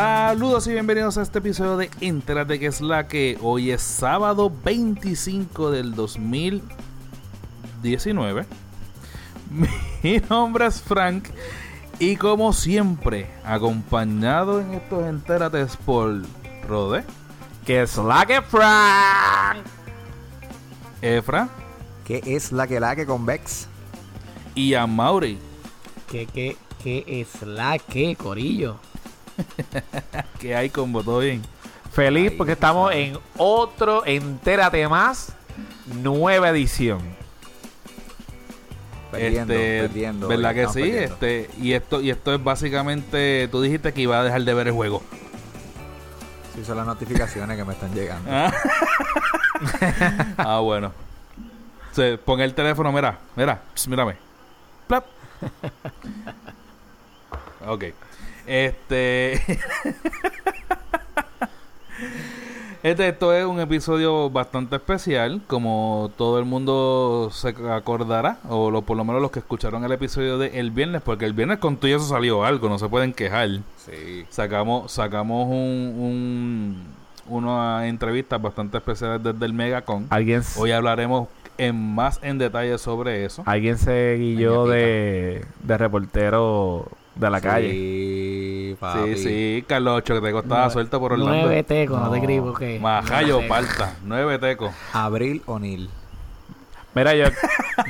Saludos y bienvenidos a este episodio de Entérate que es la que hoy es sábado 25 del 2019. Mi nombre es Frank y como siempre, acompañado en estos Entérates por Rode, Que es la que Frank. Efra ¿Qué es la que la que con Vex? y a Mauri. Que, que, que es la que, Corillo. que hay con todo bien? Feliz porque estamos sabe. en otro Entérate Más, nueva edición. Perdiendo, este, perdiendo. ¿Verdad que sí? perdiendo. Este, y esto, y esto es básicamente, tú dijiste que iba a dejar de ver el juego. Sí, son las notificaciones que me están llegando. Ah, Ah, bueno. Se pon el teléfono, mira, mira, mírame. Plap. Ok. Este. Este, esto es un episodio bastante especial, como todo el mundo se acordará, o lo, por lo menos los que escucharon el episodio de el viernes, porque el viernes con todo eso salió algo, no se pueden quejar. Sí. Sacamos, sacamos un, un, unas entrevistas bastante especiales desde el Megacon. Alguien, Hoy hablaremos en más en detalle sobre eso. alguien se guilló de, de reportero de la calle. Sí, papi. Sí, sí, Carlos Ocho, que te costaba Nueve- suelta por Orlando. Nueve tecos, no, te No. escribo que. Majayo, palta, nueve tecos. Abril O'Neill. Mira, yo,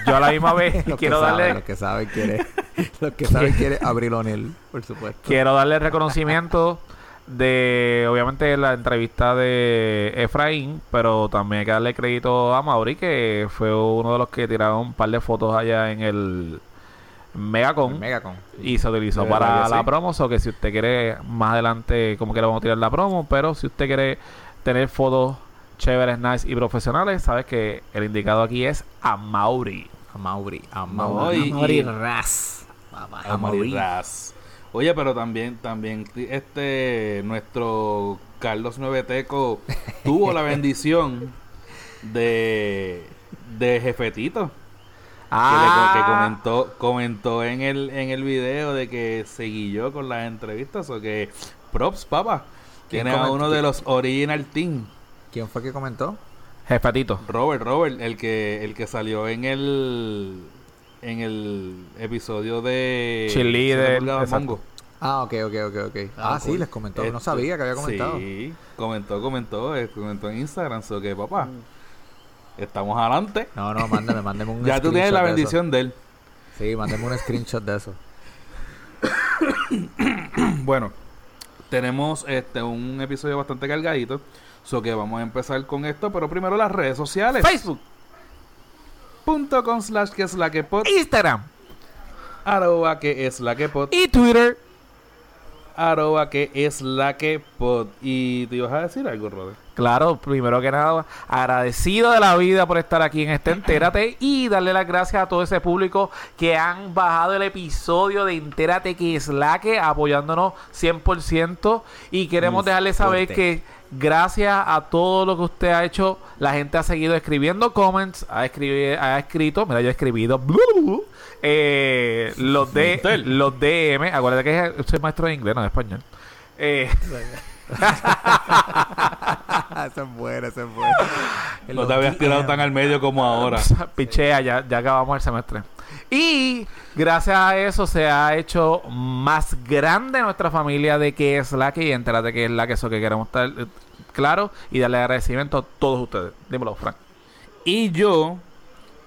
yo a la misma vez Los quiero que saben, darle Los que saben quiere. Los que saben quiere Abril O'Neill, por supuesto. quiero darle reconocimiento de obviamente la entrevista de Efraín, pero también hay que darle crédito a Mauri que fue uno de los que tiraron un par de fotos allá en el Megacon Megacon. y se utilizó De para la sí. promo, o que si usted quiere más adelante como que le vamos a tirar la promo, pero si usted quiere tener fotos chéveres, nice y profesionales, sabes que el indicado aquí es a Mauri. A Mauri. A No, Mauri. y- A morir ras. Papá. A morirás. Oye, pero también, también, este, nuestro Carlos Nueveteco tuvo la bendición de, de Jefetito. Que, le- que comentó, comentó en el, en el video de que se guilló con las entrevistas o que props, papá. ¿Quién Tiene a uno de los original team. ¿Quién fue que comentó? Jefetito. Robert, Robert, el que, el que salió en el en el episodio de pulgadas exacto. Mongo. Ah, ok, ok, ok, ok. Ah, Ah, sí, cool. les comentó. No Este, sabía que había comentado. Sí, comentó, comentó, eh, comentó en Instagram, so que papá, Mm. Estamos adelante. No, no, mándame, mándeme un ya tú tienes la de bendición de él. Sí, mándeme un screenshot de eso. Bueno, tenemos este un episodio bastante cargadito, so que vamos a empezar con esto, pero primero las redes sociales. Facebook, Punto com slash que es la que pod, Instagram arroba que es la que pod, y Twitter. arroba que es la que pod. Y te ibas a decir algo, Robert. Claro, primero que nada, agradecido de la vida por estar aquí en este Entérate y darle las gracias a todo ese público que han bajado el episodio de Entérate que es la que apoyándonos 100% y queremos dejarle saber que gracias a todo lo que usted ha hecho, la gente ha seguido escribiendo comments, ha, escribi- ha escrito, mira, yo he escribido eh, los, de, los DM, acuérdate que soy maestro de inglés, no de español. Eh, esa es buena, esa es buena. No te habías tirado tan al medio como ahora. Pichea, ya, ya acabamos el semestre. Y gracias a eso se ha hecho más grande nuestra familia de que es la que y entérate que es la que eso que queremos estar eh, claro y darle agradecimiento a todos ustedes. Dímelo, Frank. Y yo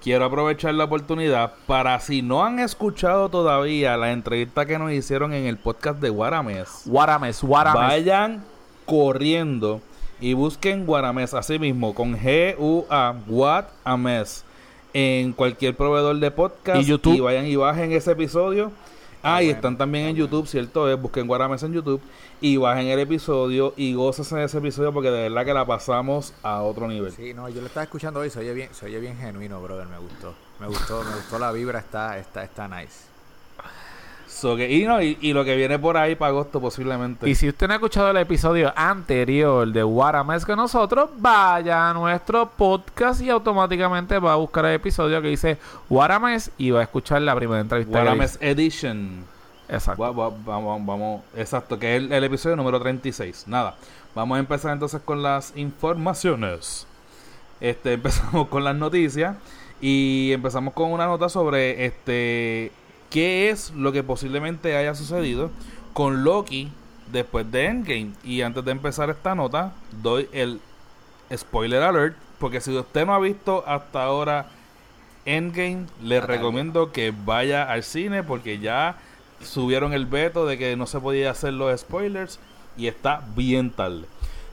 quiero aprovechar la oportunidad para si no han escuchado todavía la entrevista que nos hicieron en el podcast de Guarames, Guarames, Guarames. vayan corriendo y busquen Guarames así mismo con G U A Guarames en cualquier proveedor de podcast Y YouTube. vayan y bajen ese episodio. Ah, y están también en YouTube, ¿cierto? Es, busquen Guarames en YouTube y bajen el episodio y gócense de ese episodio porque de verdad que la pasamos a otro nivel. Sí, no, yo lo estaba escuchando hoy, se oye bien, se oye bien genuino, brother, me gustó. Me gustó, me gustó la vibra, está, está, está nice. So que, y, no, y, y lo que viene por ahí para agosto posiblemente. Y si usted no ha escuchado el episodio anterior de Guarames con nosotros, vaya a nuestro podcast y automáticamente va a buscar el episodio que dice Guarames y va a escuchar la primera entrevista. que Guarames Edition. Exacto. Va- va- vamos, vamos, exacto, que es el, el episodio número 36. Nada, vamos a empezar entonces con las informaciones. Este, empezamos con las noticias y empezamos con una nota sobre este qué es lo que posiblemente haya sucedido con Loki después de Endgame. Y antes de empezar esta nota, doy el spoiler alert, porque si usted no ha visto hasta ahora Endgame, le recomiendo que vaya al cine porque ya subieron el veto de que no se podía hacer los spoilers y está bien tarde.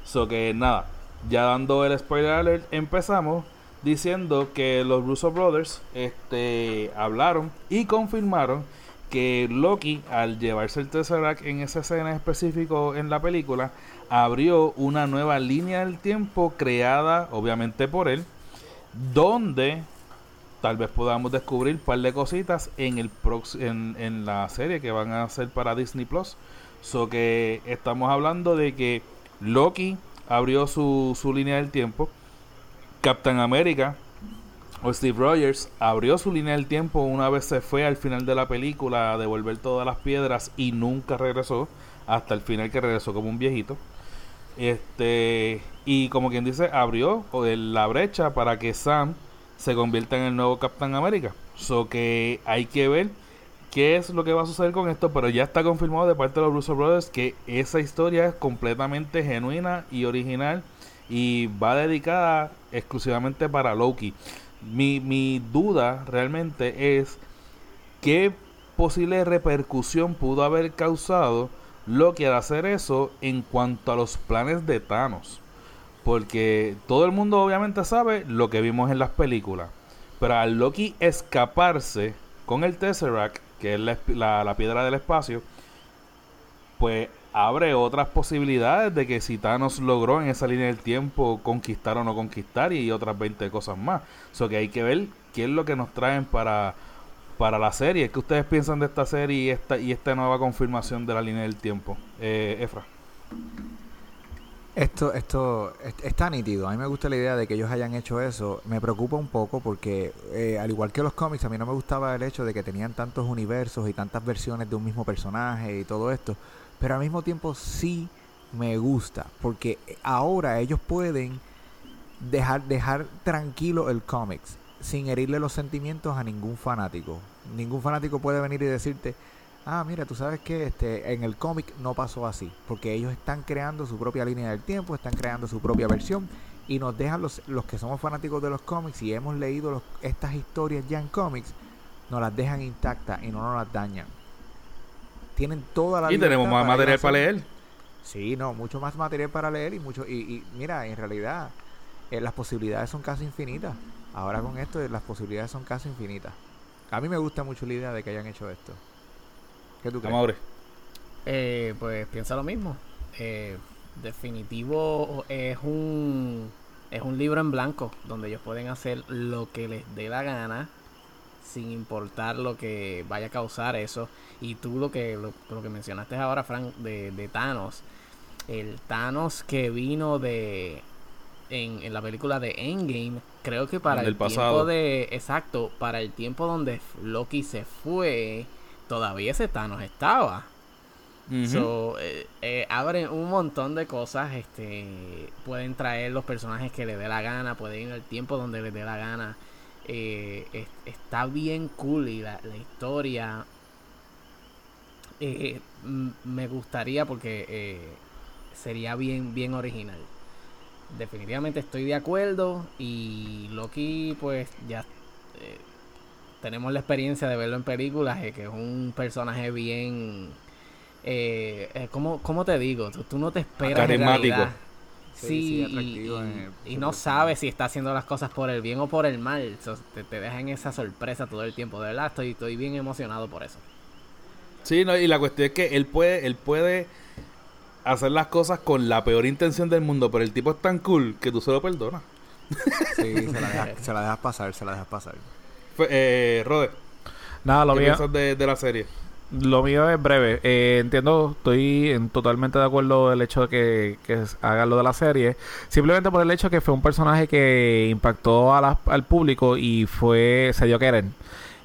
So que nada, ya dando el spoiler alert, empezamos diciendo que los Russo Brothers este, hablaron y confirmaron que Loki, al llevarse el Tesseract en esa escena específico en la película, abrió una nueva línea del tiempo creada obviamente por él, donde tal vez podamos descubrir un par de cositas en el en, en la serie que van a hacer para Disney Plus. So que estamos hablando de que Loki abrió su, su línea del tiempo. Captain America o Steve Rogers abrió su línea del tiempo una vez se fue al final de la película a devolver todas las piedras y nunca regresó hasta el final que regresó como un viejito. Este y como quien dice abrió la brecha para que Sam se convierta en el nuevo Captain America. So que hay que ver qué es lo que va a suceder con esto, pero ya está confirmado de parte de los Russo Brothers que esa historia es completamente genuina y original y va dedicada exclusivamente para Loki. Mi, mi duda realmente es qué posible repercusión pudo haber causado Loki al hacer eso en cuanto a los planes de Thanos. Porque todo el mundo obviamente sabe lo que vimos en las películas. Pero al Loki escaparse con el Tesseract, que es la, la- la piedra del espacio, pues abre otras posibilidades de que si Thanos logró en esa línea del tiempo conquistar o no conquistar y otras 20 cosas más. So que hay que ver qué es lo que nos traen para, para la serie. ¿Qué ustedes piensan de esta serie y esta, y esta nueva confirmación de la línea del tiempo? Eh, Efra. Esto, esto est- está nítido. A mí me gusta la idea de que ellos hayan hecho eso. Me preocupa un poco porque, eh, al igual que los cómics, a mí no me gustaba el hecho de que tenían tantos universos y tantas versiones de un mismo personaje y todo esto. Pero al mismo tiempo sí me gusta porque ahora ellos pueden dejar, dejar tranquilo el cómics sin herirle los sentimientos a ningún fanático. Ningún fanático puede venir y decirte, ah, mira, tú sabes que este, en el cómic no pasó así, porque ellos están creando su propia línea del tiempo, están creando su propia versión y nos dejan los, los que somos fanáticos de los cómics y hemos leído los- estas historias ya en cómics, nos las dejan intactas y no nos las dañan. Tienen toda la Y tenemos más para material para leer. Sí, no, mucho más material para leer y mucho y, y mira, en realidad eh, las posibilidades son casi infinitas. Ahora con esto eh, las posibilidades son casi infinitas. A mí me gusta mucho la idea de que hayan hecho esto. ¿Qué tú crees? Eh, pues piensa lo mismo. Eh, definitivo es un es un libro en blanco donde ellos pueden hacer lo que les dé la gana sin importar lo que vaya a causar eso. Y tú lo que lo, lo que mencionaste ahora, Frank, de, de Thanos, el Thanos que vino de en, en la película de Endgame, creo que para el tiempo pasado. de exacto, para el tiempo donde Loki se fue, todavía ese Thanos estaba. Ujú. So, eh, eh, abren un montón de cosas. Este, pueden traer los personajes que les dé la gana, pueden ir al tiempo donde les dé la gana. Eh, es- está bien cool y la, la historia eh, me gustaría porque eh, sería bien, bien original. Definitivamente estoy de acuerdo y Loki pues ya tenemos la experiencia de verlo en películas, que es un personaje bien ¿cómo, cómo te digo? Tú, tú no te esperas. en Carismático. realidad. Sí, Sí, sí, y- atractivo y, su no sabes si está haciendo las cosas por el bien o por el mal. So, te, te dejan esa sorpresa todo el tiempo. De verdad, estoy, estoy bien emocionado por eso. Sí, no, y la cuestión es que él puede, él puede hacer las cosas con la peor intención del mundo, pero el tipo es tan cool que tú se lo perdonas. Sí, se la, dejas, se la dejas pasar, se la dejas pasar. Eh, Rode, Nada, lo ¿qué mío, piensas de, de la serie? Lo mío es breve. Eh, entiendo, estoy en- totalmente de acuerdo del hecho de que, que hagan lo de la serie. Simplemente por el hecho que fue un personaje que impactó a al público y fue se dio a querer.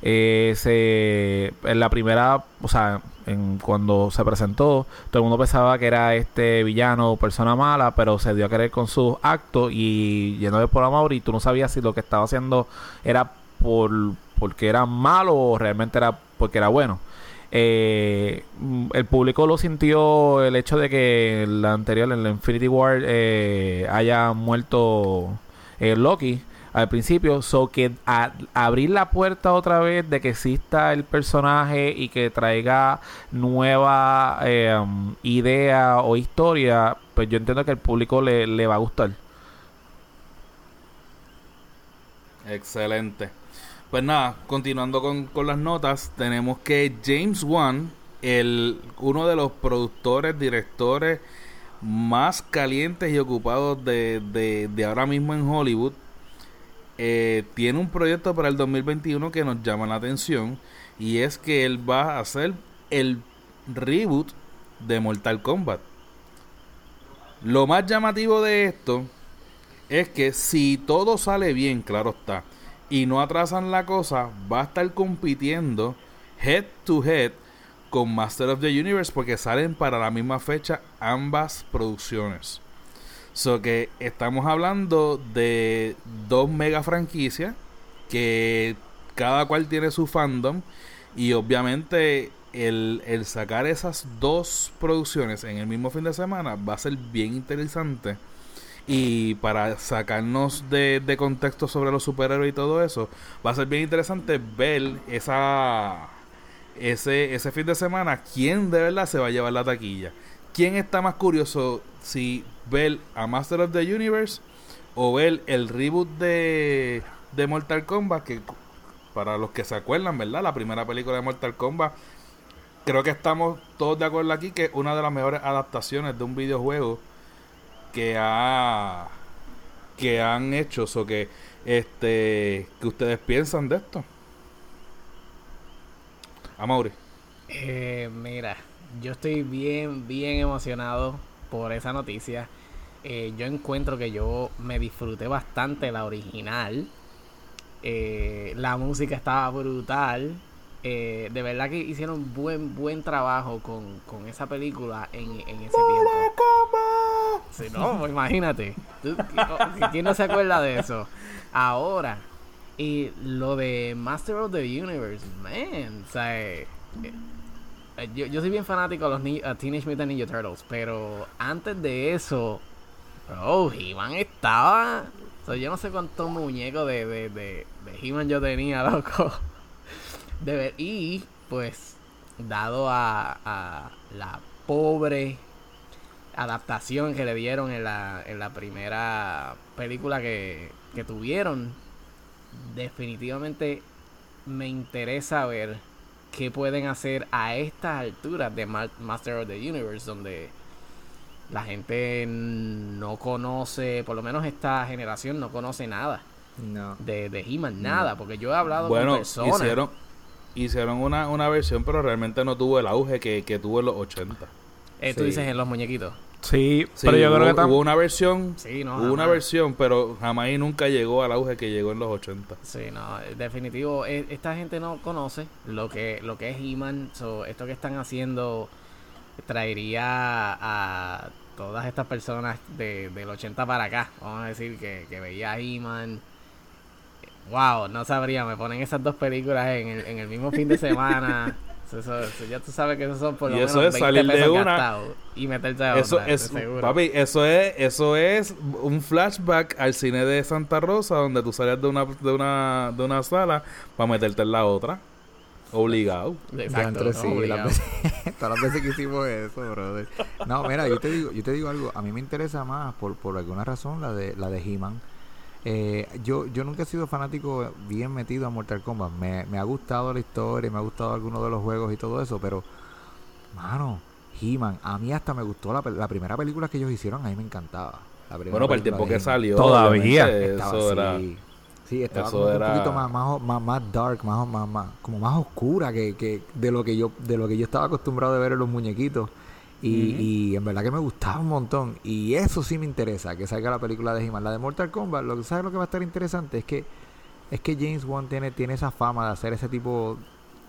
Eh, se, en la primera, o sea, en, cuando se presentó, todo el mundo pensaba que era este villano o persona mala, pero se dio a querer con sus actos y lleno de por amor y tú no sabías si lo que estaba haciendo era por porque era malo o realmente era porque era bueno. Eh, el público lo sintió el hecho de que el anterior, en la Infinity War, eh, haya muerto eh, Loki al principio. So que abrir la puerta otra vez de que exista el personaje y que traiga nueva um, idea o historia, pues yo entiendo que al público le, le va a gustar. Excelente. Pues nada, continuando con, las notas, tenemos que James Wan, el, uno de los productores, directores más calientes y ocupados de, ahora mismo en Hollywood, eh, tiene un proyecto para el 2021 que nos llama la atención y es que él va a hacer el reboot de Mortal Kombat. Lo más llamativo de esto es que si todo sale bien, claro está, y no atrasan la cosa, va a estar compitiendo head to head con Master of the Universe porque salen para la misma fecha ambas producciones. So que estamos hablando de dos mega franquicias que cada cual tiene su fandom y obviamente el, el sacar esas dos producciones en el mismo fin de semana va a ser bien interesante y para sacarnos de, contexto sobre los superhéroes y todo eso, va a ser bien interesante ver esa ese, ese fin de semana quién de verdad se va a llevar la taquilla. ¿Quién está más curioso si ver a Master of the Universe o ver el reboot de, de Mortal Kombat? Que para los que se acuerdan, ¿verdad? La primera película de Mortal Kombat. Creo que estamos todos de acuerdo aquí que una de las mejores adaptaciones de un videojuego que ha que han hecho o que este que ustedes piensan de esto. Amaury eh, mira yo estoy bien bien emocionado por esa noticia. Eh, yo encuentro que yo me disfruté bastante la original. Eh, la música estaba brutal. Eh, de verdad que hicieron buen buen trabajo con, con esa película en, en ese tiempo. Sí, no, pues imagínate. ¿Quién no se acuerda de eso? Ahora, y lo de Master of the Universe, man, o sea, eh, eh, yo, yo soy bien fanático de los uh, Teenage Mutant Ninja Turtles, pero antes de eso, oh, He-Man estaba... O yo no sé cuántos muñecos de, de, de, de He-Man yo tenía, loco y pues, dado a, la pobre adaptación que le dieron en la, en la primera película que, que tuvieron, definitivamente me interesa ver qué pueden hacer a estas alturas de Master of the Universe, donde la gente no conoce, por lo menos esta generación no conoce nada de, de He-Man, nada, porque yo he hablado con personas. hicieron una, una versión, pero realmente no tuvo el auge que, que tuvo en los 80. Eh, Tú dices en los muñequitos. Sí, pero yo creo que hubo una versión, hubo una versión, pero jamás y nunca llegó al auge que llegó en los 80. Sí, no, definitivo, e, esta gente no conoce lo que lo que es He-Man, esto que están haciendo traería a todas estas personas de, del 80 para acá, vamos a decir que, que veía a He-Man Wow, no sabría, me ponen esas dos películas en el, en el mismo fin de semana. Eso, ya tú sabes que esos son por lo y menos eso es salir de una. y meterte a eso es papi eso es eso es un flashback al cine de Santa Rosa donde tú salías de una de una de una sala para meterte en la otra. Obligado. Exacto, sí, Las todas las veces que hicimos eso brother. No mira yo te digo yo te digo algo a mí me interesa más por por alguna razón la de la de He-Man eh, yo, yo nunca he sido fanático bien metido a Mortal Kombat. Me, me ha gustado la historia, me ha gustado algunos de los juegos y todo eso, pero, mano, He-Man, a mí hasta me gustó la, la, primera película que ellos hicieron, a mí me encantaba. bueno, para el tiempo que salió, todavía estaba, eso era. Sí, estaba un poquito más, más, más, dark, más, más, más, como más oscura que, que de lo que yo de lo que yo estaba acostumbrado de ver en los muñequitos. Y, en verdad que me gustaba un montón. Y eso sí me interesa, que salga la película de he La de Mortal Kombat, lo que sabes lo que va a estar interesante es que es que James Wan tiene, tiene esa fama de hacer ese tipo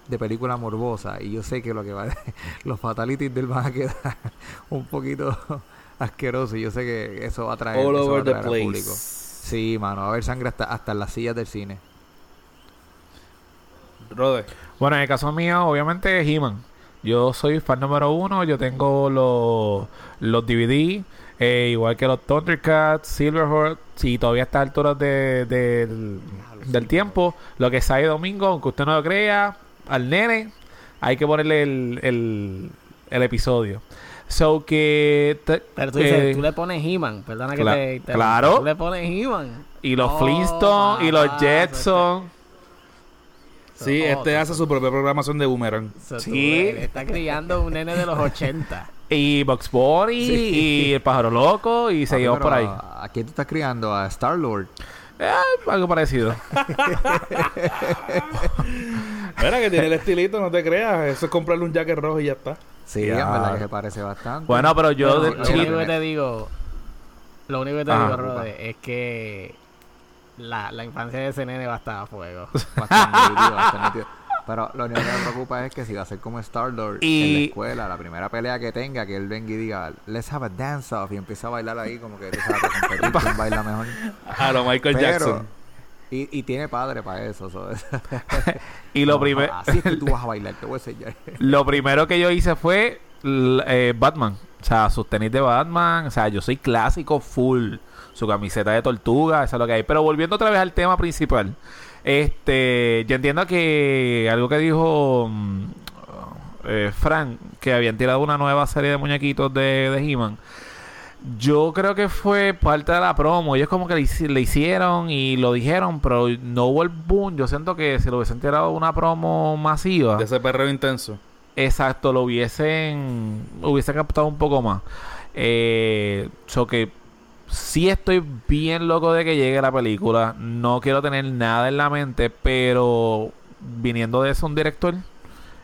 de película morbosa y yo sé que lo que va los fatalities del van a quedar un poquito asquerosos y yo sé que eso va a traer, All eso va a over the al place. público. Sí, mano, va a haber sangre hasta, hasta en las sillas del cine. Rode. Bueno, en el caso mío, obviamente, He-Man. Yo soy fan número uno. Yo tengo los, los DVD, eh, igual que los Thundercats, Silverhawk. Y todavía a estas alturas de, del- del tiempo, lo que sale domingo, aunque usted no lo crea, al nene, hay que ponerle el, el, el episodio. So que. te- Pero tú dices, eh, tú le pones He-Man, perdona que te, te- claro. Tú le pones He-Man. y los Oh, Flintstones y los papá, Jetsons. Sí, Oh, este hace su propia programación de Boomerang. Tú, Sí. está criando un nene de los 80. Y Box Bunny y el pájaro loco y seguimos Pero, por ahí. ¿A quién tú estás criando? ¿A Star-Lord? Eh, algo parecido. Mira que tiene el estilito, no te creas. Eso es comprarle un jacket rojo y ya está. Sí, Ya. en verdad que se parece bastante. Bueno, pero yo Bueno, de lo único que te digo, lo único que te digo, Rode, es que la, la infancia de ese nene va a estar a fuego. Pero lo único que me preocupa es que si va a ser como Star-Lord en la escuela, la primera pelea que tenga, que él venga y diga, let's have a dance-off, y empieza a bailar ahí como que tú sabes, competir quién baila mejor. A lo Michael Pero- Jackson. Y, y tiene padre para eso. so- y lo, No, primer- Así es que tú vas a bailar, te voy a enseñar. lo primero que yo hice fue eh, Batman. O sea, sus tenis de Batman. O sea, yo soy clásico full. Su camiseta de tortuga, eso es lo que hay. Pero volviendo otra vez al tema principal. Este, yo entiendo que algo que dijo mm, eh, Frank, que habían tirado una nueva serie de muñequitos de, de He-Man. Yo creo que fue parte de la promo. Ellos como que le, hici- le hicieron y lo dijeron, pero no hubo el boom. Yo siento que si lo hubiesen tirado una promo masiva, De ese perreo intenso. exacto, lo hubiesen, hubiesen captado un poco más. Eh, so que sí estoy bien loco de que llegue la película. No quiero tener nada en la mente, pero viniendo de eso un director,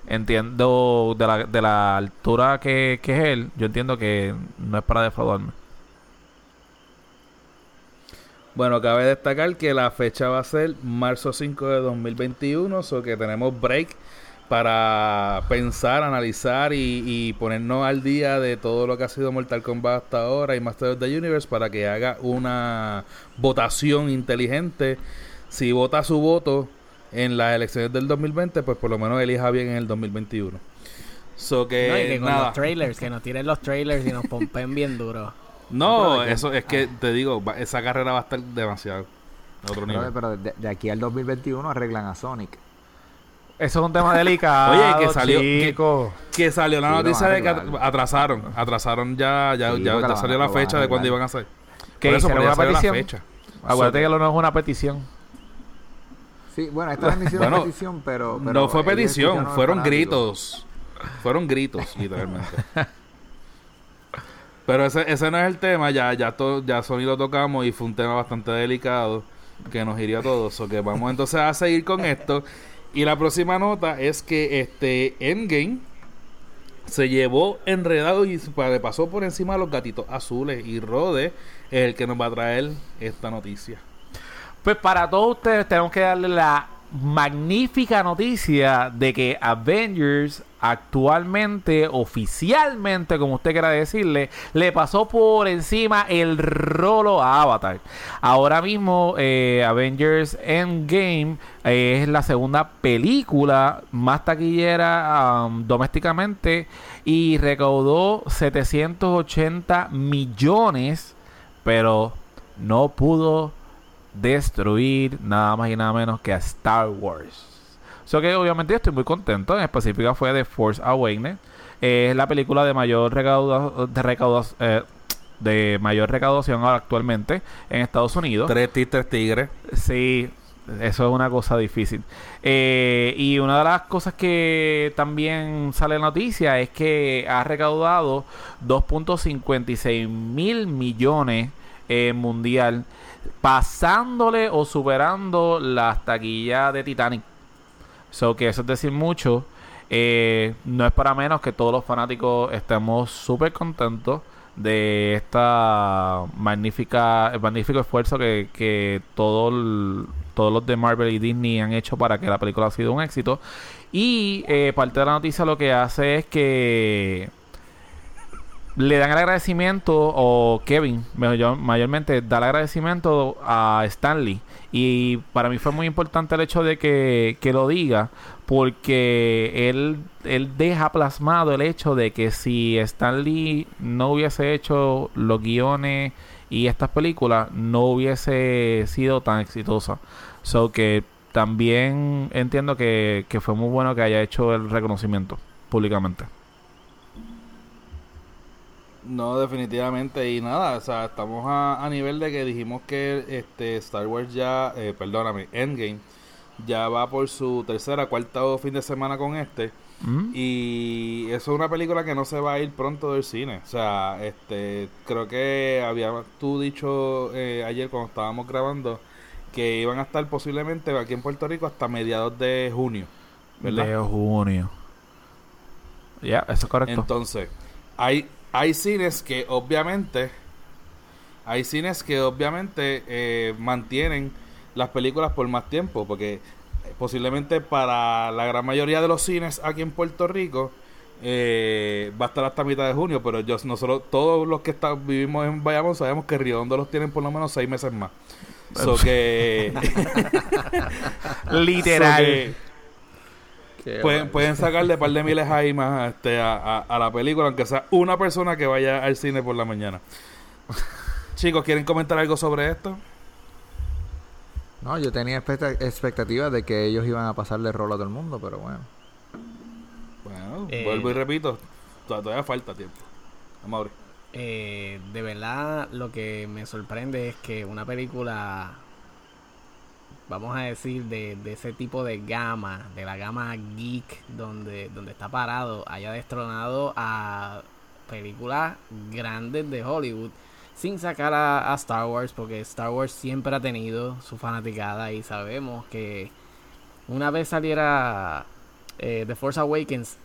entiendo de la, de la altura que, que es él, yo entiendo que no es para defraudarme. Bueno, cabe destacar que la fecha va a ser marzo 5 de 2021, so que tenemos break para pensar, analizar y, y ponernos al día de todo lo que ha sido Mortal Kombat hasta ahora y Master of the Universe para que haga una votación inteligente. Si vota su voto en las elecciones del 2020, pues por lo menos elija bien en el 2021. So que, No, y que con nada. los trailers, que nos tiren los trailers y nos pompen bien duro. No, eso es que te digo, esa carrera va a estar demasiado a otro nivel. Pero, pero de, de aquí al 2021 arreglan a Sonic. Eso es un tema delicado. Oye, que salió- que- chico. Que salió la Sí, noticia de que atrasaron, atrasaron ya, ya, Sí, ya, salió la fecha de cuándo iban a hacer. Que Por eso, pero ya una salió la petición. fecha. Acuérdate So- que lo no es una petición. Sí, bueno, esta hicieron Bueno, petición, pero, pero no fue petición, fueron gritos. Fueron gritos, literalmente. Pero ese, ese no es el tema, ya, ya, to- ya Sony lo tocamos y fue un tema bastante delicado que nos iría a todos. O que vamos entonces a seguir con esto. Y la próxima nota es que este Endgame se llevó enredado y pa- pasó por encima de los gatitos azules. Y Rode es el que nos va a traer esta noticia. Pues para todos ustedes tenemos que darle la magnífica noticia de que Avengers actualmente, oficialmente, como usted quiera decirle, le pasó por encima el rolo a Avatar. Ahora mismo eh, Avengers Endgame eh, es la segunda película más taquillera domésticamente y recaudó 780 millones, pero no pudo destruir nada más y nada menos que a Star Wars. So que obviamente estoy muy contento. En específica fue de Force Awakens. Eh, es la película de mayor recauda de, eh, de mayor recaudación actualmente en Estados Unidos. Tres tis, tres tigres. Sí, eso es una cosa difícil. Eh, y una de las cosas que también sale en noticia es que ha recaudado 2.56 mil millones eh, mundial, pasándole o superando las taquillas de Titanic. So que eso es decir mucho. Eh, no es para menos que todos los fanáticos estemos súper contentos de esta magnífica, el magnífico esfuerzo que, que todo todos los de Marvel y Disney han hecho para que la película ha sido un éxito. Y eh, parte de la noticia lo que hace es que le dan el agradecimiento, o Kevin mayormente da el agradecimiento a Stanley. Y para mí fue muy importante el hecho de que, que lo diga, porque él, él deja plasmado el hecho de que si Stanley no hubiese hecho los guiones y estas películas, no hubiese sido tan exitosa. So que también entiendo que, que fue muy bueno que haya hecho el reconocimiento públicamente. No, definitivamente. Y nada, o sea, estamos a, nivel de que dijimos que este Star Wars ya, eh, perdóname, Endgame, ya va por su tercera, cuarta o fin de semana con este. Mm. Y eso es una película que no se va a ir pronto del cine. O sea, este creo que había tú dicho eh, ayer cuando estábamos grabando que iban a estar posiblemente aquí en Puerto Rico hasta mediados de junio. ¿verdad? De junio. Ya, eso es correcto. Entonces, hay hay cines que obviamente hay cines que obviamente eh, mantienen las películas por más tiempo porque posiblemente para la gran mayoría de los cines aquí en Puerto Rico eh, va a estar hasta mitad de junio pero yo nosotros todos los que está, vivimos en Bayamón sabemos que Riondo los tienen por lo menos seis meses más. So que literal Pueden, pueden, sacarle un par de miles ahí más este, a, la película, aunque sea una persona que vaya al cine por la mañana. Chicos, ¿quieren comentar algo sobre esto? No, yo tenía expectativas de que ellos iban a pasarle rol a todo el mundo, pero bueno. Bueno, eh, vuelvo y repito, todavía falta tiempo. Vamos a eh, de verdad, lo que me sorprende es que una película vamos a decir, de, ese tipo de gama, de la gama geek donde, donde está parado, haya destronado a películas grandes de Hollywood sin sacar a, Star Wars, porque Star Wars siempre ha tenido su fanaticada y sabemos que una vez saliera eh, The Force Awakens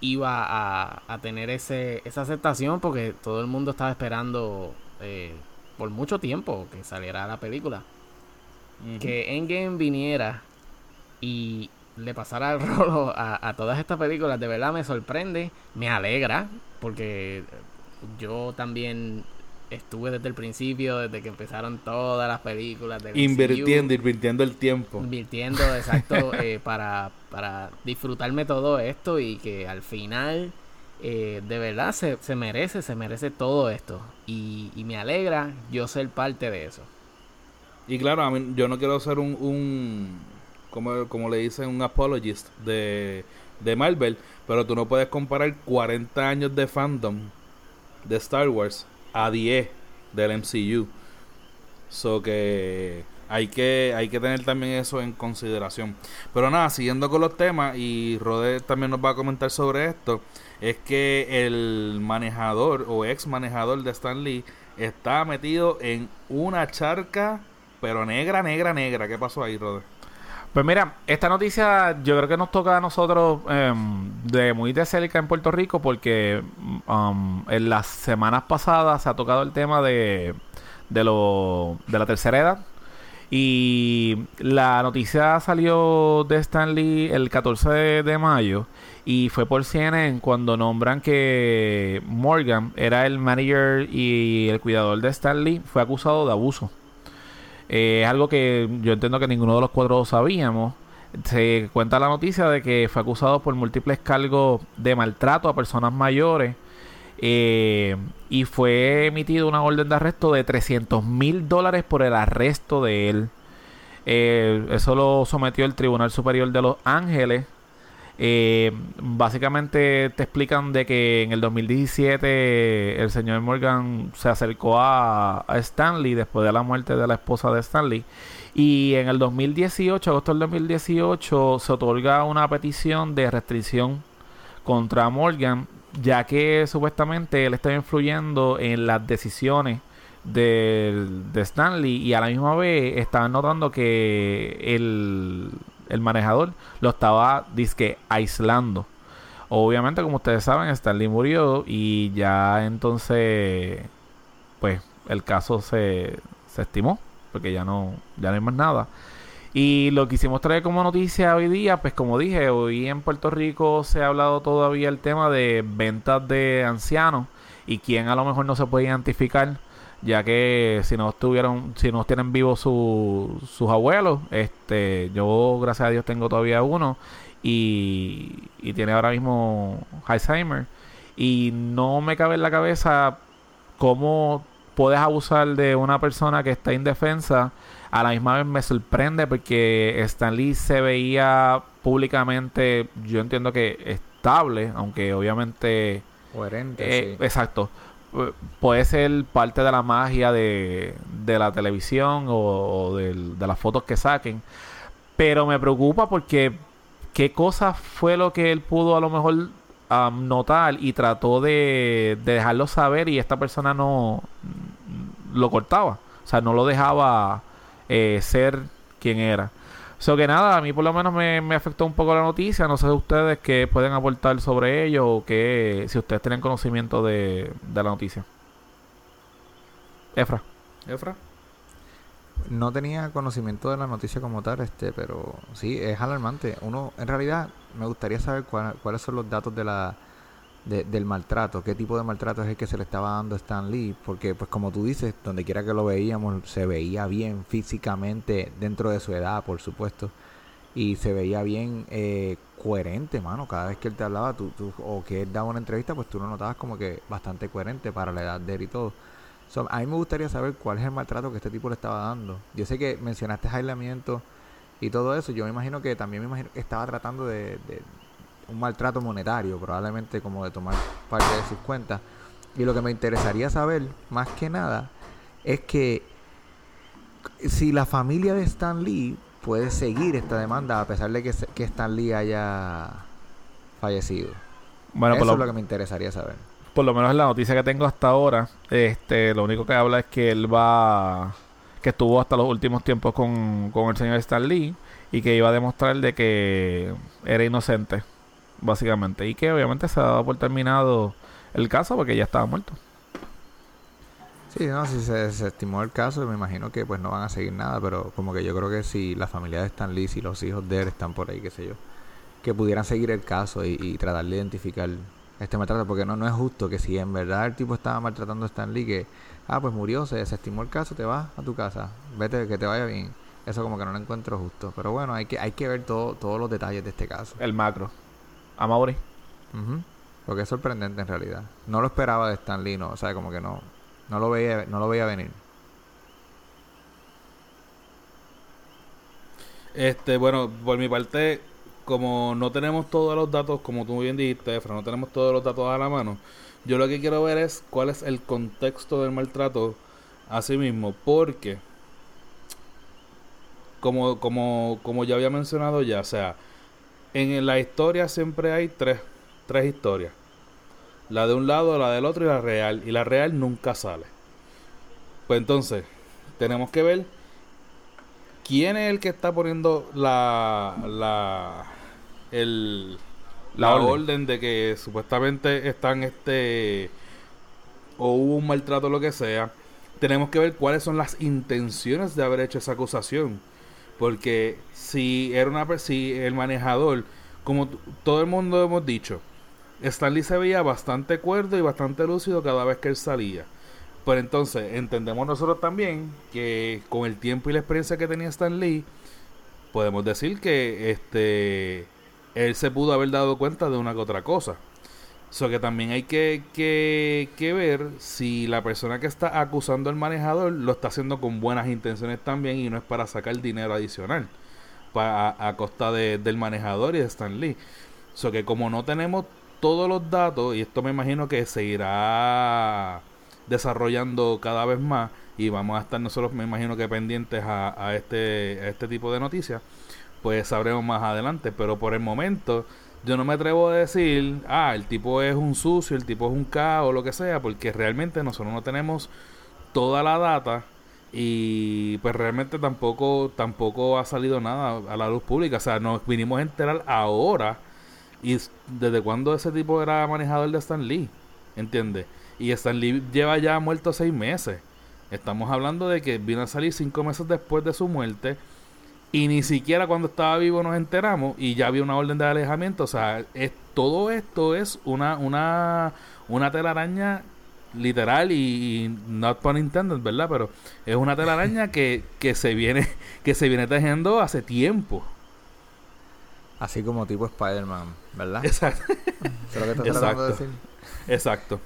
iba a, a, tener ese, esa aceptación porque todo el mundo estaba esperando eh, por mucho tiempo que saliera la película que Endgame viniera y le pasara el rolo a, todas estas películas, de verdad me sorprende, me alegra, porque yo también estuve desde el principio, desde que empezaron todas las películas. invirtiendo, invirtiendo el tiempo. Invirtiendo, exacto, eh, para, para disfrutarme todo esto y que al final, eh, de verdad, se, se merece, se merece todo esto. Y, y me alegra yo ser parte de eso. Y claro, a mí, yo no quiero ser un, un como, como le dicen, un apologist de, de Marvel, pero tú no puedes comparar 40 años de fandom de Star Wars a 10 del MCU. So que hay que hay que tener también eso en consideración. Pero nada, siguiendo con los temas y Rode también nos va a comentar sobre esto, es que el manejador o ex manejador de Stan Lee está metido en una charca pero negra, negra, negra. ¿Qué pasó ahí, Roder? Pues mira, esta noticia yo creo que nos toca a nosotros em, de muy de cerca en Puerto Rico porque um, en las semanas pasadas se ha tocado el tema de, de, lo, de la tercera edad. Y la noticia salió de Stanley el 14 de, mayo y fue por CNN cuando nombran que Morgan era el manager y el cuidador de Stanley, fue acusado de abuso. Eh, es algo que yo entiendo que ninguno de los cuatro sabíamos. Se cuenta la noticia de que fue acusado por múltiples cargos de maltrato a personas mayores. Eh, y fue emitido una orden de arresto de 300 mil dólares por el arresto de él. Eh, eso lo sometió el Tribunal Superior de Los Ángeles eh, básicamente te explican de que en el 2017 el señor Morgan se acercó a, Stanley después de la muerte de la esposa de Stanley. Y en el 2018, agosto del 2018, se otorga una petición de restricción contra Morgan, ya que supuestamente él estaba influyendo en las decisiones de, de Stanley y a la misma vez estaban notando que el el manejador, lo estaba disque aislando. Obviamente, como ustedes saben, Stanley murió y ya entonces, pues, el caso se, se estimó, porque ya no, ya no hay más nada. Y lo que hicimos traer como noticia hoy día, pues como dije, hoy en Puerto Rico se ha hablado todavía el tema de ventas de ancianos y quién a lo mejor no se puede identificar, ya que si no estuvieron, si no tienen vivos sus abuelos, este, yo gracias a Dios tengo todavía uno y, y tiene ahora mismo Alzheimer y no me cabe en la cabeza cómo puedes abusar de una persona que está indefensa. A la misma vez me sorprende porque Stan Lee se veía públicamente, yo entiendo que estable, aunque obviamente... Coherente. Eh, exacto. Puede ser parte de la magia de, de la televisión o, de, de las fotos que saquen. Pero me preocupa porque qué cosa fue lo que él pudo a lo mejor notar y trató de, dejarlo saber y esta persona no lo cortaba. O sea, no lo dejaba eh, ser quien era. O sea que nada, a mí por lo menos me, afectó un poco la noticia. No sé ustedes qué pueden aportar sobre ello o que si ustedes tienen conocimiento de, de la noticia. Efra. Efra no tenía conocimiento de la noticia como tal, este, pero sí, es alarmante. Uno, en realidad, me gustaría saber cuáles son los datos de la del maltrato, qué tipo de maltrato es el que se le estaba dando a Stan Lee, porque pues como tú dices, donde quiera que lo veíamos, se veía bien físicamente dentro de su edad, por supuesto, y se veía bien eh, coherente, mano, cada vez que él te hablaba, tú, tú, o que él daba una entrevista, pues tú lo notabas como que bastante coherente para la edad de él y todo a mí me gustaría saber cuál es el maltrato que este tipo le estaba dando. Yo sé que mencionaste aislamiento y todo eso. Yo me imagino que también me imagino que estaba tratando de, un maltrato monetario, probablemente como de tomar parte de sus cuentas. Y lo que me interesaría saber, más que nada, es que si la familia de Stan Lee puede seguir esta demanda a pesar de que, que Stan Lee haya fallecido. Bueno, Eso es lo que me interesaría saber por lo menos la noticia que tengo hasta ahora, este, lo único que habla es que él va, que estuvo hasta los últimos tiempos con, con el señor Stan Lee y que iba a demostrar de que era inocente, básicamente, y que obviamente se ha dado por terminado el caso porque ya estaba muerto. Sí, no, si se desestimó el caso, me imagino que pues no van a seguir nada, pero como que yo creo que si la familia de Stan Lee, si los hijos de él están por ahí, qué sé yo, que pudieran seguir el caso y, y tratar de identificar este maltrato, porque no, no es justo que si en verdad el tipo estaba maltratando a Stan Lee, que, ah, pues murió, se desestimó el caso, te vas a tu casa, vete, que te vaya bien. Eso como que no lo encuentro justo. Pero bueno, hay que, hay que ver todo, todos los detalles de este caso. El macro. A Mauri. Porque es sorprendente en realidad. No lo esperaba de Stan Lee, no, o sea, como que no, no lo veía, no lo veía venir. Este, bueno, por mi parte, como no tenemos todos los datos, como tú muy bien dijiste, Efra, no tenemos todos los datos a la mano, yo lo que quiero ver es cuál es el contexto del maltrato a sí mismo, porque, como, como, como ya había mencionado ya, o sea, en la historia siempre hay tres, tres historias. La de un lado, la del otro y la real. Y la real nunca sale. Pues entonces, tenemos que ver quién es el que está poniendo la, la, el, la, orden. de que supuestamente están este o hubo un maltrato o lo que sea, tenemos que ver cuáles son las intenciones de haber hecho esa acusación. Porque si era una si el manejador, como todo el mundo hemos dicho, Stanley se veía bastante cuerdo y bastante lúcido cada vez que él salía. Pero entonces entendemos nosotros también que con el tiempo y la experiencia que tenía Stanley, podemos decir que este él se pudo haber dado cuenta de una que otra cosa. So que también hay que, que, ver si la persona que está acusando al manejador lo está haciendo con buenas intenciones también y no es para sacar dinero adicional para, a, costa del manejador y de Stan Lee. So que como no tenemos todos los datos, y esto me imagino que se irá desarrollando cada vez más, y vamos a estar nosotros, me imagino que pendientes a este, a este tipo de noticias pues sabremos más adelante. Pero por el momento, yo no me atrevo a decir, ah, el tipo es un sucio, el tipo es un caos o lo que sea, porque realmente nosotros no tenemos toda la data y pues realmente tampoco tampoco ha salido nada a la luz pública. O sea, nos vinimos a enterar ahora y desde cuándo ese tipo era manejador de Stan Lee, ¿entiendes? Y Stan Lee lleva ya muerto seis meses. Estamos hablando de que vino a salir cinco meses después de su muerte y ni siquiera cuando estaba vivo nos enteramos y ya había una orden de alejamiento. O sea, es, todo esto es una, una, una telaraña literal y, not pun intended, ¿verdad? Pero es una telaraña que, que se viene que se viene tejiendo hace tiempo. Así como tipo Spider-Man, ¿verdad? Exacto. ¿Eso es lo que estás tratando de Exacto. decir? Exacto.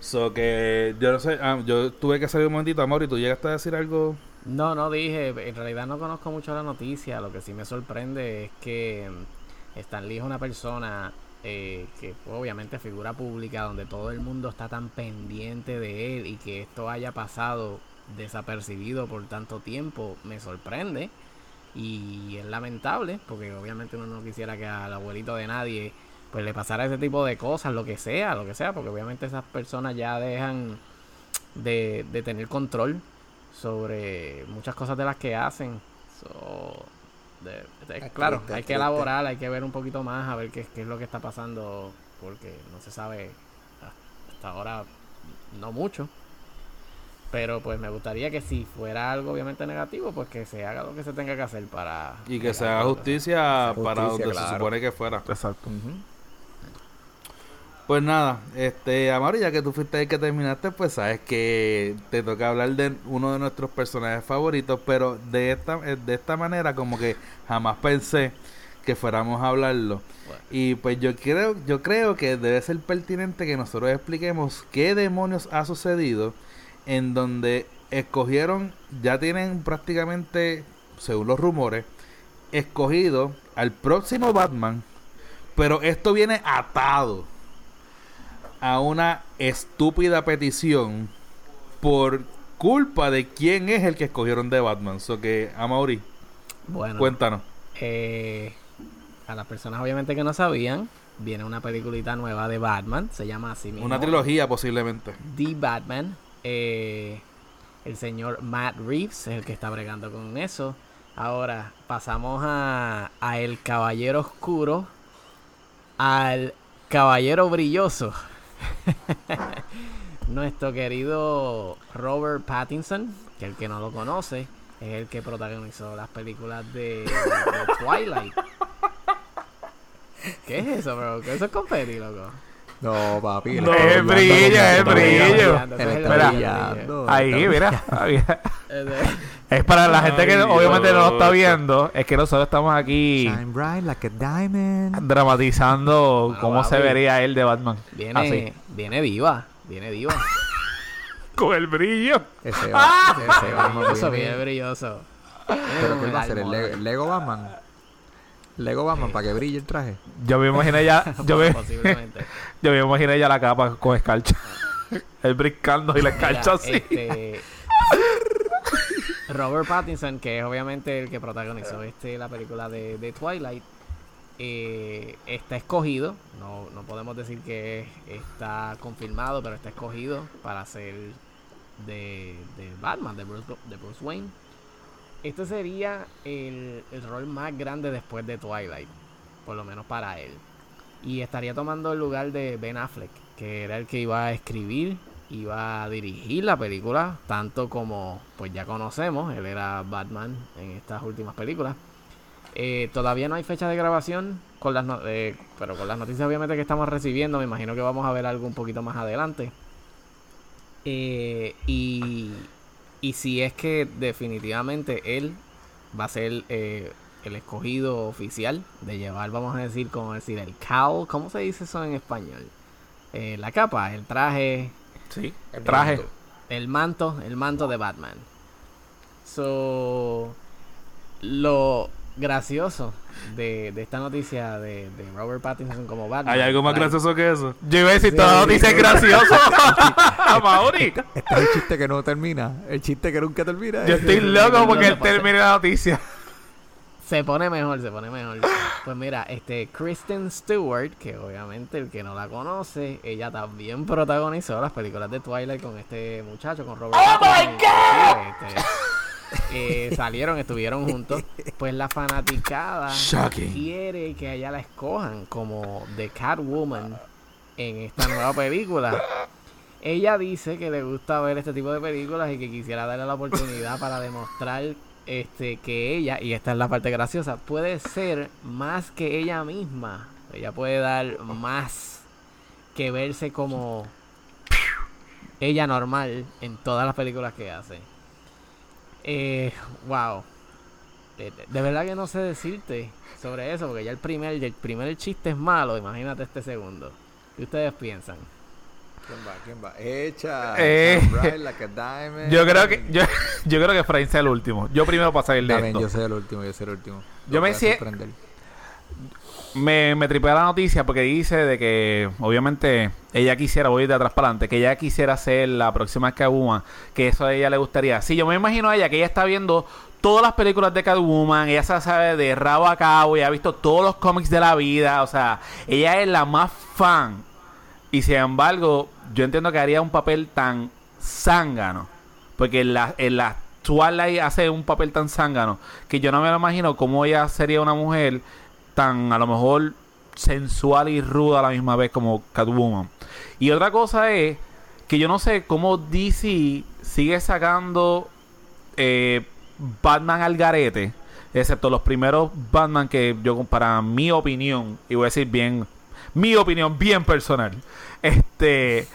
So que yo no sé, ah, yo tuve que salir un momentito, amor, y tú llegaste a decir algo. No, no dije, en realidad no conozco mucho la noticia, lo que sí me sorprende es que Stan Lee es una persona eh, que obviamente figura pública, donde todo el mundo está tan pendiente de él y que esto haya pasado desapercibido por tanto tiempo, me sorprende. Y es lamentable, porque obviamente uno no quisiera que al abuelito de nadie pues le pasara ese tipo de cosas, lo que sea, lo que sea, porque obviamente esas personas ya dejan de, de tener control sobre muchas cosas de las que hacen. So, de- claro, hay que elaborar, hay que ver un poquito más, a ver qué, qué es lo que está pasando, porque no se sabe hasta ahora no mucho. Pero pues me gustaría que si fuera algo obviamente negativo, pues que se haga lo que se tenga que hacer para... Y que se para- haga justicia, Justicia, para donde se claro. supone que fuera. Exacto. Ujú. Pues nada, este, Amaro, ya que tú fuiste el que terminaste, pues sabes que te toca hablar de uno de nuestros personajes favoritos, pero de esta, eh, de esta manera como que jamás pensé que fuéramos a hablarlo. Bueno. Y pues yo creo, yo creo que debe ser pertinente que nosotros expliquemos qué demonios ha sucedido en donde escogieron, ya tienen prácticamente, según los rumores, escogido al próximo Batman, pero esto viene atado a una estúpida petición por culpa de quién es el que escogieron de Batman. So que, Amaury, Bueno, cuéntanos. Eh, a las personas obviamente que no sabían, viene una peliculita nueva de Batman, se llama así mismo. Una trilogía posiblemente. The Batman. Eh, el señor Matt Reeves es el que está bregando con eso. Ahora pasamos a, a El Caballero Oscuro, al Caballero Brilloso. Nuestro querido Robert Pattinson, que el que no lo conoce, es el que protagonizó las películas de, Twilight. ¿Qué es eso, bro? ¿Qué eso es confeti, loco? No, papi. No, es brillo, es brillo. Brillando. Ahí, mira. Es para la gente que Ay, obviamente no lo está viendo. Es que nosotros estamos aquí Shine bright like a diamond. dramatizando Bueno, cómo se vería él de Batman. Viene, Así. viene diva, viene diva. Con el brillo. Ese va. Ese Batman brilloso, viene- viene brilloso. Pero ¿qué va a hacer? ¿El Lego Batman? Lego Batman para que brille el traje. Yo me imaginé ya. Yo me, Posiblemente. yo me imaginé ya la capa con escarcha. Él brincando y la Mira, escarcha así. este, Robert Pattinson, que es obviamente el que protagonizó este la película de, de Twilight, eh, está escogido. No, no podemos decir que está confirmado, pero está escogido para ser de, de Batman, de Bruce, de Bruce Wayne. Este sería el, rol más grande después de Twilight, por lo menos para él. Y estaría tomando el lugar de Ben Affleck, que era el que iba a escribir, iba a dirigir la película, tanto como pues ya conocemos, él era Batman en estas últimas películas. Eh, todavía no hay fecha de grabación, eh, pero con las noticias obviamente que estamos recibiendo, me imagino que vamos a ver algo un poquito más adelante. Eh, y, y si es que definitivamente él va a ser eh, el escogido oficial de llevar, vamos a decir, como decir, el cowl, ¿cómo se dice eso en español? Eh, la capa, el traje, Sí. El traje. el manto, el manto de Batman. So, lo gracioso de, de esta noticia de, de Robert Pattinson como Batman. ¿Hay algo más gracioso que eso? Yo iba a decir toda la noticia es graciosa. Mauri. Este es el chiste que no termina. El chiste que nunca termina. Yo estoy loco porque él termine la noticia. Se pone mejor, se pone mejor. Pues mira, este Kristen Stewart, que obviamente el que no la conoce, ella también protagonizó las películas de Twilight con este muchacho, con Robert ¡Oh my God! Eh, salieron, estuvieron juntos. Pues la fanaticada Shocking. quiere que ella la escojan como The Catwoman en esta nueva película. Ella dice que le gusta ver este tipo de películas y que quisiera darle la oportunidad para demostrar este que ella, y esta es la parte graciosa, puede ser más que ella misma. Ella puede dar más que verse como ella normal en todas las películas que hace. Eh, wow. De, verdad que no sé decirte sobre eso, porque ya el primer, el primer chiste es malo, imagínate este segundo. ¿Qué ustedes piensan? ¿Quién va? ¿Quién va? Echa. Eh, bright like a diamond. Yo creo que yo, yo creo que Frain sea el último. Yo primero para salir de esto. yo soy el último, yo soy el último. Yo me sorprender. Me, me tripea la noticia porque dice de que obviamente ella quisiera, voy de atrás para adelante, que ella quisiera ser la próxima Catwoman, que eso a ella le gustaría. Sí, yo me imagino a ella que ella está viendo todas las películas de Catwoman, ella se sabe de rabo a cabo, ella ha visto todos los cómics de la vida, o sea, ella es la más fan. Y sin embargo, yo entiendo que haría un papel tan zángano, porque en la, en la Twilight hace un papel tan zángano, que yo no me lo imagino cómo ella sería una mujer tan a lo mejor sensual y ruda a la misma vez como Catwoman. Y otra cosa es que yo no sé cómo DC sigue sacando eh, Batman al garete, excepto los primeros Batman que yo para mi opinión, y voy a decir bien, mi opinión bien personal, este,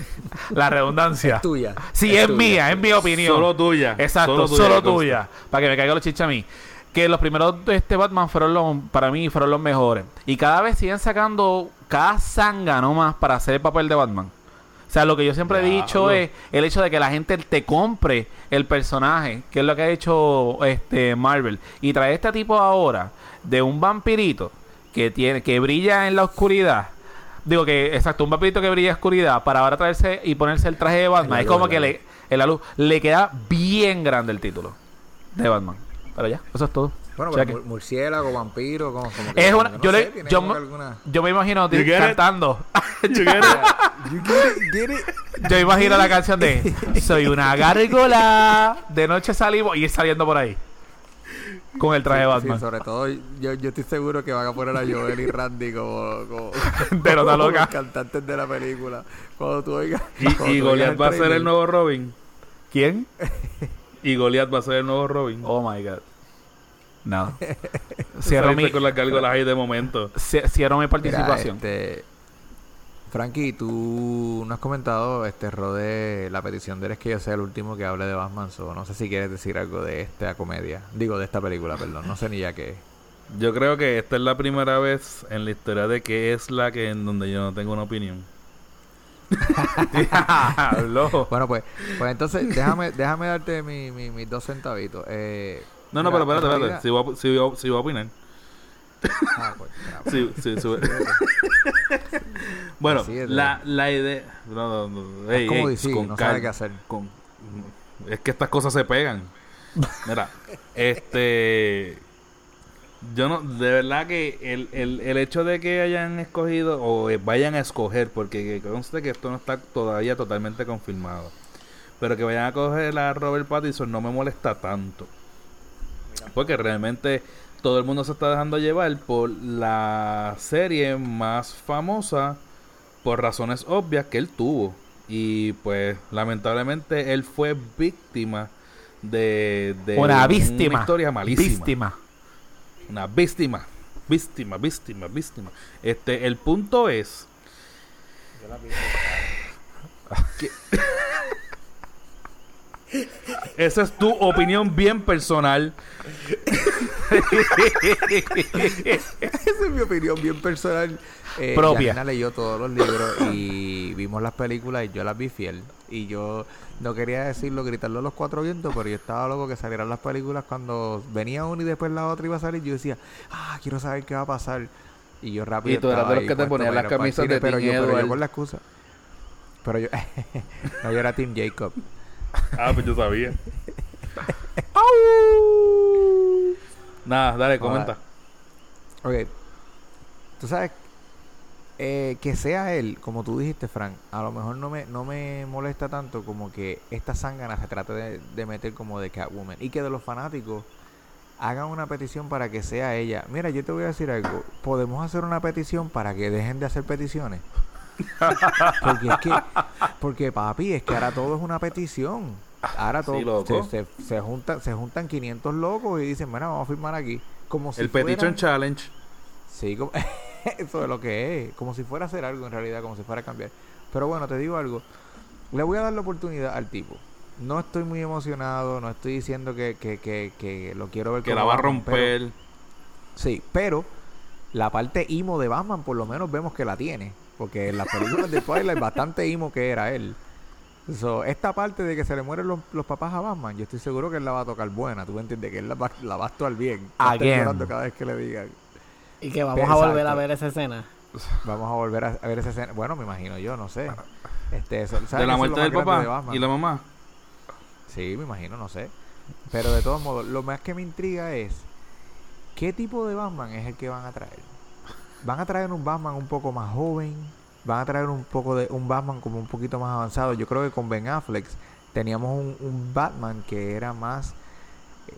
la redundancia. Es tuya. Sí, es, tuya. mía, es mi opinión. Solo tuya. Exacto, Solo solo tuya. Para que me caiga los chichas a mí. Que los primeros de este Batman fueron los, para mí, fueron los mejores. Y cada vez siguen sacando cada zángano más para hacer el papel de Batman. O sea, lo que yo siempre he dicho es el hecho de que la gente te compre el personaje, que es lo que ha hecho este Marvel. Y trae este tipo ahora de un vampirito que tiene que brilla en la oscuridad. Digo que, exacto, un vampirito que brilla en la oscuridad para ahora traerse y ponerse el traje de Batman. Es como que le, en la luz le queda bien grande el título de Batman. Pero ya, eso es todo. Bueno, pero mur- murciélago, vampiro, como, como que- es como una, que no yo sé, le, tiene yo, como alguna... yo me imagino You get it? cantando. You get it? You get it, get it. Yo imagino la canción de Soy una gárgola, de noche salimos y saliendo por ahí. Con el traje de Sí, Batman. sobre todo, yo, yo estoy seguro que van a poner a Joel y Randy como, como, De como loca. los cantantes de la película. Cuando tú oigas. Y, y Goliath va a ser el nuevo Robin. ¿Quién? Y Goliath va a ser el nuevo Robin. Oh my god. No. Cierro mi, con las gárgolas ahí de momento. cie- cierro mi Mira, participación. este, Frankie, tú no has comentado, este, Rode, la petición de eres que yo sea el último que hable de Batman. So, no sé si quieres decir algo de esta comedia. Digo, de esta película, perdón. No sé ni ya qué. Yo creo que esta es la primera vez en la historia de que es la que en donde yo no tengo una opinión. Bueno, pues, pues entonces déjame, déjame darte mi, mi- mis dos centavitos. Eh, No, no, mira, pero espérate, espérate. Si voy, a, si, voy a, si voy a opinar. Ah, pues, bravo. Sí, sí, sí. bueno, la, la idea. No, no, no. ey, Es como ey, decir, con no sabe qué hacer. con- es que estas cosas se pegan. Mira, este. Yo no, de verdad que el, el, el hecho de que hayan escogido o eh, vayan a escoger, porque que conste que esto no está todavía totalmente confirmado, pero que vayan a coger a Robert Pattinson no me molesta tanto. Porque realmente todo el mundo se está dejando llevar por la serie más famosa por razones obvias que él tuvo. Y pues lamentablemente él fue víctima de, de Una víctima. historia malísima. Víctima. Una víctima. Víctima, víctima, víctima. Este, el punto es. que- Esa es tu opinión bien personal. Esa es mi opinión bien personal. Eh, Propia. Leyó todos los libros y vimos las películas y yo las vi fiel. Y yo no quería decirlo, gritarlo a los cuatro vientos, pero yo estaba loco que salieran las películas cuando venía una y después la otra iba a salir. Yo decía, ah, quiero saber qué va a pasar. Y yo rápido. Y tú eras de los que te para las camisas cine, de pero yo, pero yo con la excusa. Pero yo, no, yo era Team Jacob. Ah, pues yo sabía. Nada, dale, comenta. Ok. Tú sabes, eh, que sea él, como tú dijiste, Frank, a lo mejor no me, no me molesta tanto como que esta zángana se trate de, de meter como de Catwoman. Y que de los fanáticos hagan una petición para que sea ella. Mira, yo te voy a decir algo. Podemos hacer una petición para que dejen de hacer peticiones. Porque es que, porque papi, es que ahora todo es una petición. Ahora todo, Sí, se, se, se juntan, se juntan 500 locos y dicen, bueno, vamos a firmar aquí. Como si el fuera- Petition Challenge. Sí, como- eso es lo que es. Como si fuera a hacer algo en realidad, como si fuera a cambiar. Pero bueno, te digo algo. Le voy a dar la oportunidad al tipo. No estoy muy emocionado, no estoy diciendo que, que, que, que lo quiero ver Que la va a pero- romper. sí, pero la parte emo de Batman por lo menos vemos que la tiene. Porque en las películas de Twilight bastante emo que era él. So, esta parte de que se le mueren los, los papás a Batman, yo estoy seguro que él la va a tocar buena. Tú me entiendes que él la va, la va a actuar bien. Va a llorando cada vez que le digan. Y que vamos a volver a ver esa escena. Vamos a volver a, a ver esa escena. Bueno, me imagino yo, no sé. Este, eso- ¿sabes De la muerte del papá de Batman? y la mamá. Sí, me imagino, no sé. Pero de todos modos, lo más que me intriga es qué tipo de Batman es el que van a traer. Van a traer un Batman un poco más joven, van a traer un poco de un Batman como un poquito más avanzado. Yo creo que con Ben Affleck teníamos un, un Batman que era más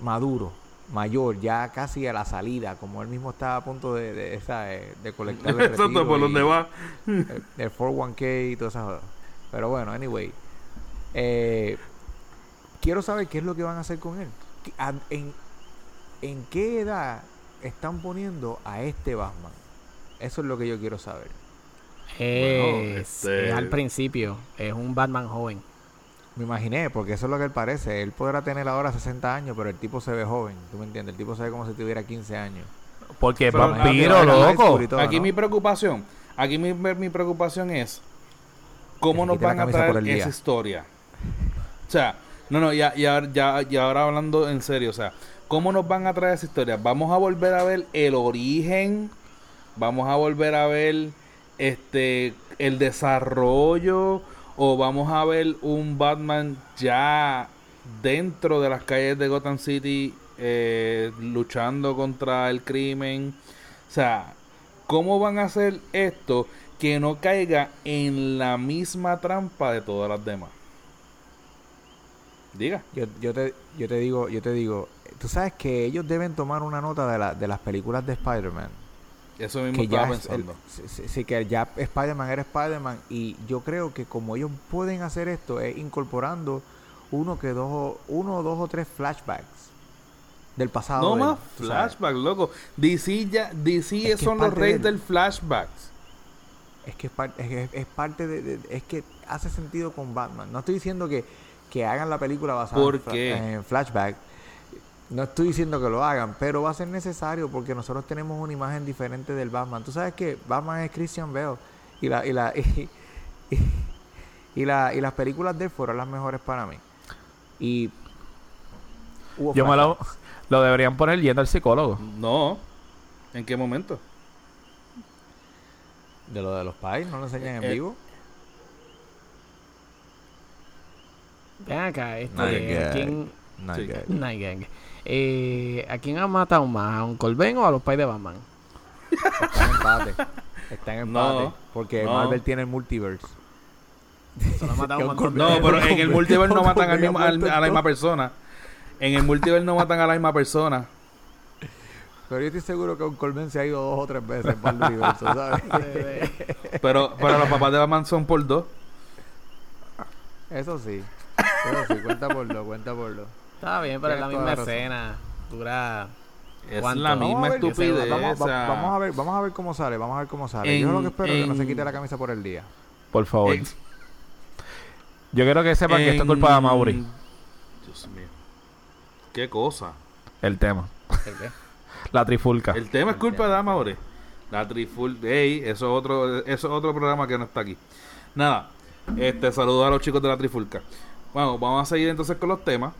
maduro, mayor, ya casi a la salida, como él mismo estaba a punto de, de, de, de colectar el Exacto, por donde va. el, el 401k y todas esas cosas. Pero bueno, anyway. Eh, quiero saber qué es lo que van a hacer con él. ¿Qué- a- ¿En, en qué edad están poniendo a este Batman? Eso es lo que yo quiero saber. Es, este- es al principio. Es un Batman joven. Me imaginé, porque eso es lo que él parece. Él podrá tener ahora 60 años, pero el tipo se ve joven. ¿Tú me entiendes? El tipo se ve como si tuviera 15 años. Porque es vampiro, loco. todo, Aquí ¿no? mi preocupación, aquí mi, mi preocupación es cómo nos van a traer esa historia. O sea, no, no, ya, ya, ya, ya ahora hablando en serio, o sea, ¿cómo nos van a traer esa historia? Vamos a volver a ver el origen, vamos a volver a ver este el desarrollo o vamos a ver un Batman ya dentro de las calles de Gotham City eh, luchando contra el crimen. O sea, ¿cómo van a hacer esto que no caiga en la misma trampa de todas las demás? Diga. Yo, yo, te, yo te digo, yo te digo, tú sabes que ellos deben tomar una nota de, la, de las películas de Spider-Man. Eso mismo que ya estaba es el- pensando. sí, sí, sí, que ya Spider-Man era Spider-Man y yo creo que como ellos pueden hacer esto es incorporando uno que dos uno dos o tres flashbacks del pasado No más tú sabes. flashback, loco. DC ya, DC Es son es los reyes de él. del flashbacks. es que es, par- es, que es parte de, de- es que hace sentido con Batman no estoy diciendo que, que hagan la película basada ¿Por en, en flashback no estoy diciendo que lo hagan, pero va a ser necesario porque nosotros tenemos una imagen diferente del Batman. Tú sabes que Batman es Christian Bale y la y la y, y- y la y las películas de él fueron las mejores para mí. Y hubo Yo me lo, lo deberían poner yendo al psicólogo. No. ¿En qué momento? de lo de los pais, no lo enseñan en Eh, vivo. Ven acá, este, Night ¿a Gang. quién, Night sí. Gang. Night Gang. Eh, ¿A quién han matado más? ¿A un Colben o a los pais de Batman? Está en empate. Está en empate. No, porque no. Marvel tiene el multiverse. No, pero en el multiverse no matan al con- mismo- al- con- a la misma persona. En el multiverse no matan a la misma persona. Pero yo estoy seguro que un Colmen se ha ido dos o tres veces para el universo, ¿sabes? Pero, pero los papás de Batman son por dos. Eso sí. Eso sí, cuenta por lo, cuenta por lo. Está bien, pero es la misma escena. Dura. Es ¿Cuánto? la misma estupidez. Vamos, va- vamos a ver, vamos a ver cómo sale, vamos a ver cómo sale. Yo lo que espero es que no se quite la camisa por el día. Por favor. Yo quiero que sepan que esto es culpa de Mauri. Dios mío. Qué cosa. El tema. ¿El qué? La trifulca. El tema es culpa de Amaury. La triful... Ey, eso es otro, eso es otro programa que no está aquí. Nada. Este, saludo a los chicos de la trifulca. Bueno, vamos a seguir entonces con los temas.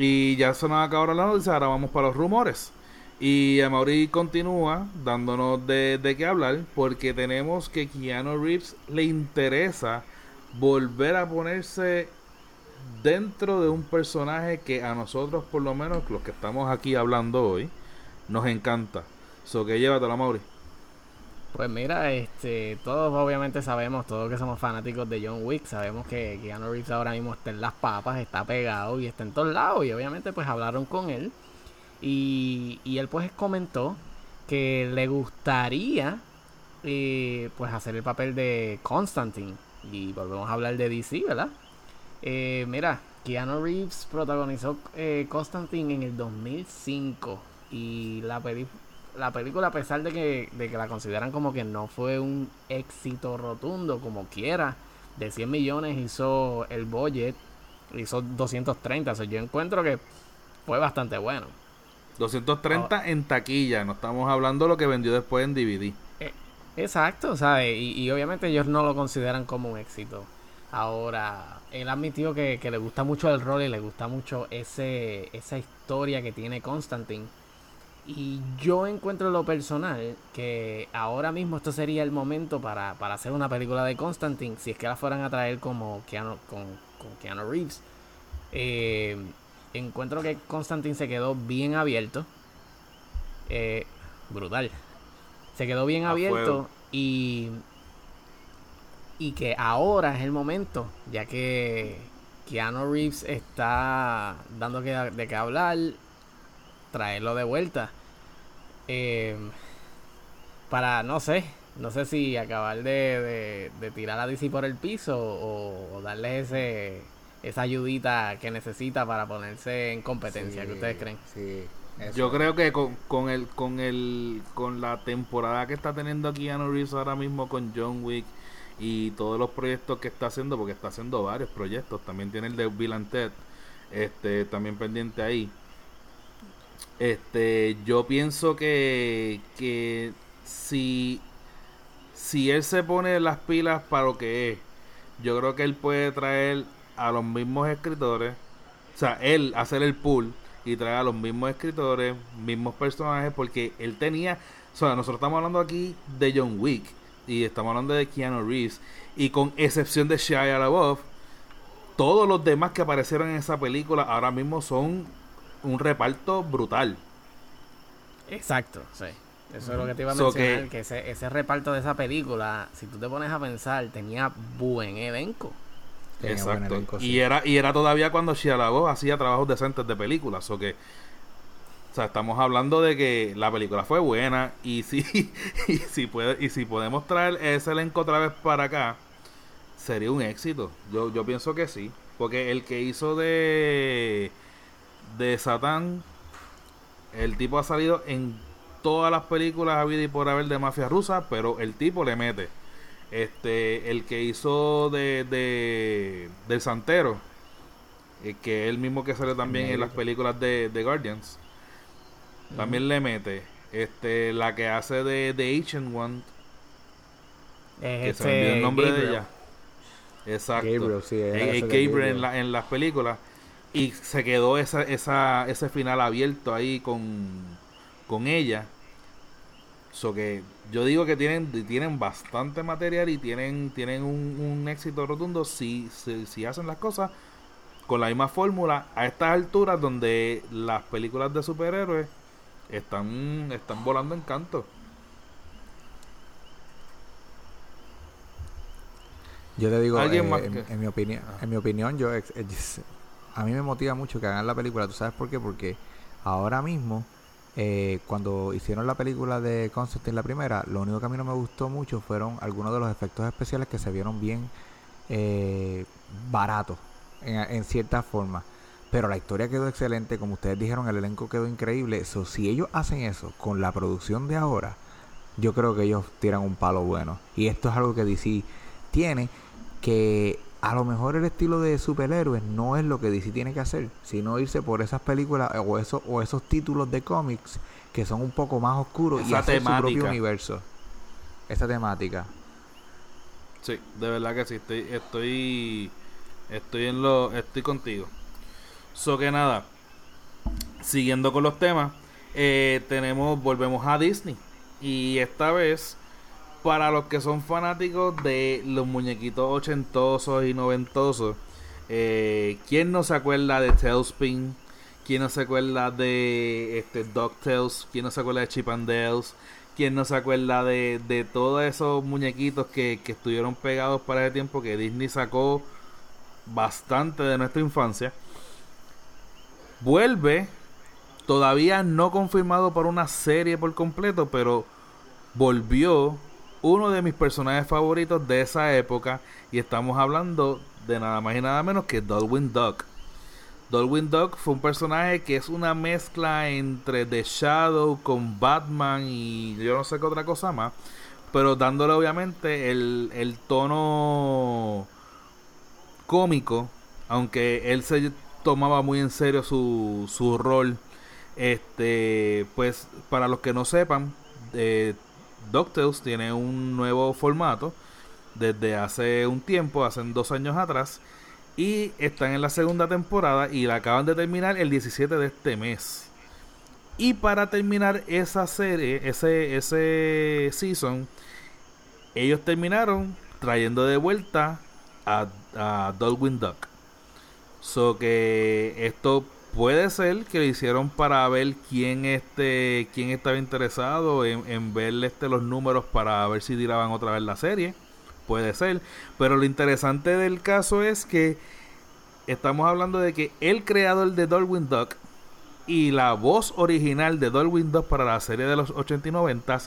Y ya se nos acabaron las noticias. Ahora vamos para los rumores. Y Amaury continúa dándonos de, de qué hablar. Porque tenemos que Keanu Reeves le interesa volver a ponerse dentro de un personaje que a nosotros, por lo menos los que estamos aquí hablando hoy, nos encanta. So que llévatela, Mauri. Pues mira, este, todos obviamente sabemos, todos que somos fanáticos de John Wick, sabemos que Keanu Reeves ahora mismo está en las papas, está pegado y está en todos lados y obviamente pues hablaron con él y, y él pues comentó que le gustaría eh, pues hacer el papel de Constantine y volvemos a hablar de DC, ¿verdad? Eh, mira, Keanu Reeves protagonizó eh, Constantine en el 2005 y la, la película, a pesar de que, de que la consideran como que no fue un éxito rotundo, como quiera, de 100 millones hizo el budget, hizo 230. O sea, yo encuentro que fue bastante bueno. 230 en taquilla, no estamos hablando de lo que vendió después en DVD. Eh, exacto, ¿sabes? Y, y, obviamente ellos no lo consideran como un éxito. Ahora, él admitió que, que le gusta mucho el rol y le gusta mucho ese, esa historia que tiene Constantine. Y yo encuentro lo personal que ahora mismo esto sería el momento para, para hacer una película de Constantine, si es que la fueran a traer como Keanu, con, con Keanu Reeves. Eh, encuentro que Constantine se quedó bien abierto. Eh, brutal. Se quedó bien abierto y y que ahora es el momento, ya que Keanu Reeves está dando que, de qué hablar, traerlo de vuelta. Eh, para, no sé, no sé si acabar de, de, tirar a DC por el piso o, darle ese, esa ayudita que necesita para ponerse en competencia. ¿Qué ustedes creen? Yo creo que con, con, el, con, el, con la temporada que está teniendo Keanu Reeves ahora mismo con John Wick y todos los proyectos que está haciendo, porque está haciendo varios proyectos, también tiene el de Bill and Ted, este, también pendiente ahí. Este, yo pienso que, que si, si él se pone las pilas para lo que es, yo creo que él puede traer a los mismos escritores, o sea, él hacer el pool y traer a los mismos escritores, mismos personajes, porque él tenía, o sea, nosotros estamos hablando aquí de John Wick y estamos hablando de Keanu Reeves y con excepción de Shia LaBeouf todos los demás que aparecieron en esa película ahora mismo son un reparto brutal. Exacto, sí. Eso es lo que te iba a mencionar, que, ese, ese, reparto de esa película, si tú te pones a pensar, tenía buen elenco. Exacto. Y era y era todavía cuando Shia LaBeouf hacía trabajos decentes de películas, o que o sea, estamos hablando de que la película fue buena y si, y si, puede, y si podemos traer ese elenco otra vez para acá, sería un éxito. Yo, yo pienso que sí. Porque el que hizo de, de Satán, el tipo ha salido en todas las películas habido y por haber de mafia rusa, pero el tipo le mete. Este, el que hizo de, de del Santero, eh, que es el mismo que sale también en las películas de, de Guardians también le mete. Este, la que hace de The Ancient One. que se me el nombre de ella. Exacto. Gabriel, sí, eh, Gabriel, En, la, en las películas. Y se quedó esa, esa, ese final abierto ahí con, con ella. So que yo digo que tienen, tienen bastante material y tienen, tienen un, un éxito rotundo si, si, si, hacen las cosas con la misma fórmula a estas alturas donde las películas de superhéroes están, están volando en canto. Yo te digo, eh, en, mi opinión, en mi opinión, yo a mí me motiva mucho que hagan la película. ¿Tú sabes por qué? Porque ahora mismo, eh, cuando hicieron la película de Constantine la primera, lo único que a mí no me gustó mucho fueron algunos de los efectos especiales que se vieron bien eh, baratos en, cierta forma. Pero la historia quedó excelente, como ustedes dijeron, el elenco quedó increíble. So, si ellos hacen eso con la producción de ahora, yo creo que ellos tiran un palo bueno. Y esto es algo que DC tiene, que a lo mejor el estilo de superhéroes no es lo que DC tiene que hacer, sino irse por esas películas o esos, o esos títulos de cómics que son un poco más oscuros y hacer su propio universo. Esa temática. Sí, de verdad que sí, estoy, estoy, estoy en lo, estoy contigo. So que nada, siguiendo con los temas, eh, tenemos, volvemos a Disney. Y esta vez, para los que son fanáticos de los muñequitos ochentosos y noventosos, eh, ¿quién no se acuerda de Tailspin? ¿Quién no se acuerda de este, DuckTales? ¿Quién no se acuerda de Chip and Dales? ¿Quién no se acuerda de, de todos esos muñequitos que, que estuvieron pegados para ese tiempo que Disney sacó bastante de nuestra infancia? Vuelve, todavía no confirmado por una serie por completo, pero volvió uno de mis personajes favoritos de esa época y estamos hablando de nada más y nada menos que Darwin Duck. Darwin Duck fue un personaje que es una mezcla entre The Shadow con Batman y yo no sé qué otra cosa más. Pero dándole obviamente el, el tono cómico, aunque él se tomaba muy en serio su, su rol. Este, pues para los que no sepan, eh, DuckTales tiene un nuevo formato desde hace un tiempo, hace dos años atrás, y están en la segunda temporada y la acaban de terminar el 17 de este mes. Y para terminar esa serie, ese, ese season, ellos terminaron trayendo de vuelta a, a Darwin Duck. So que esto puede ser que lo hicieron para ver quién este quién estaba interesado en, en ver este, los números para ver si tiraban otra vez la serie puede ser. Pero lo interesante del caso es que estamos hablando de que el creador de Darwin Duck y la voz original de Darwin Duck para la serie de los 80 y 90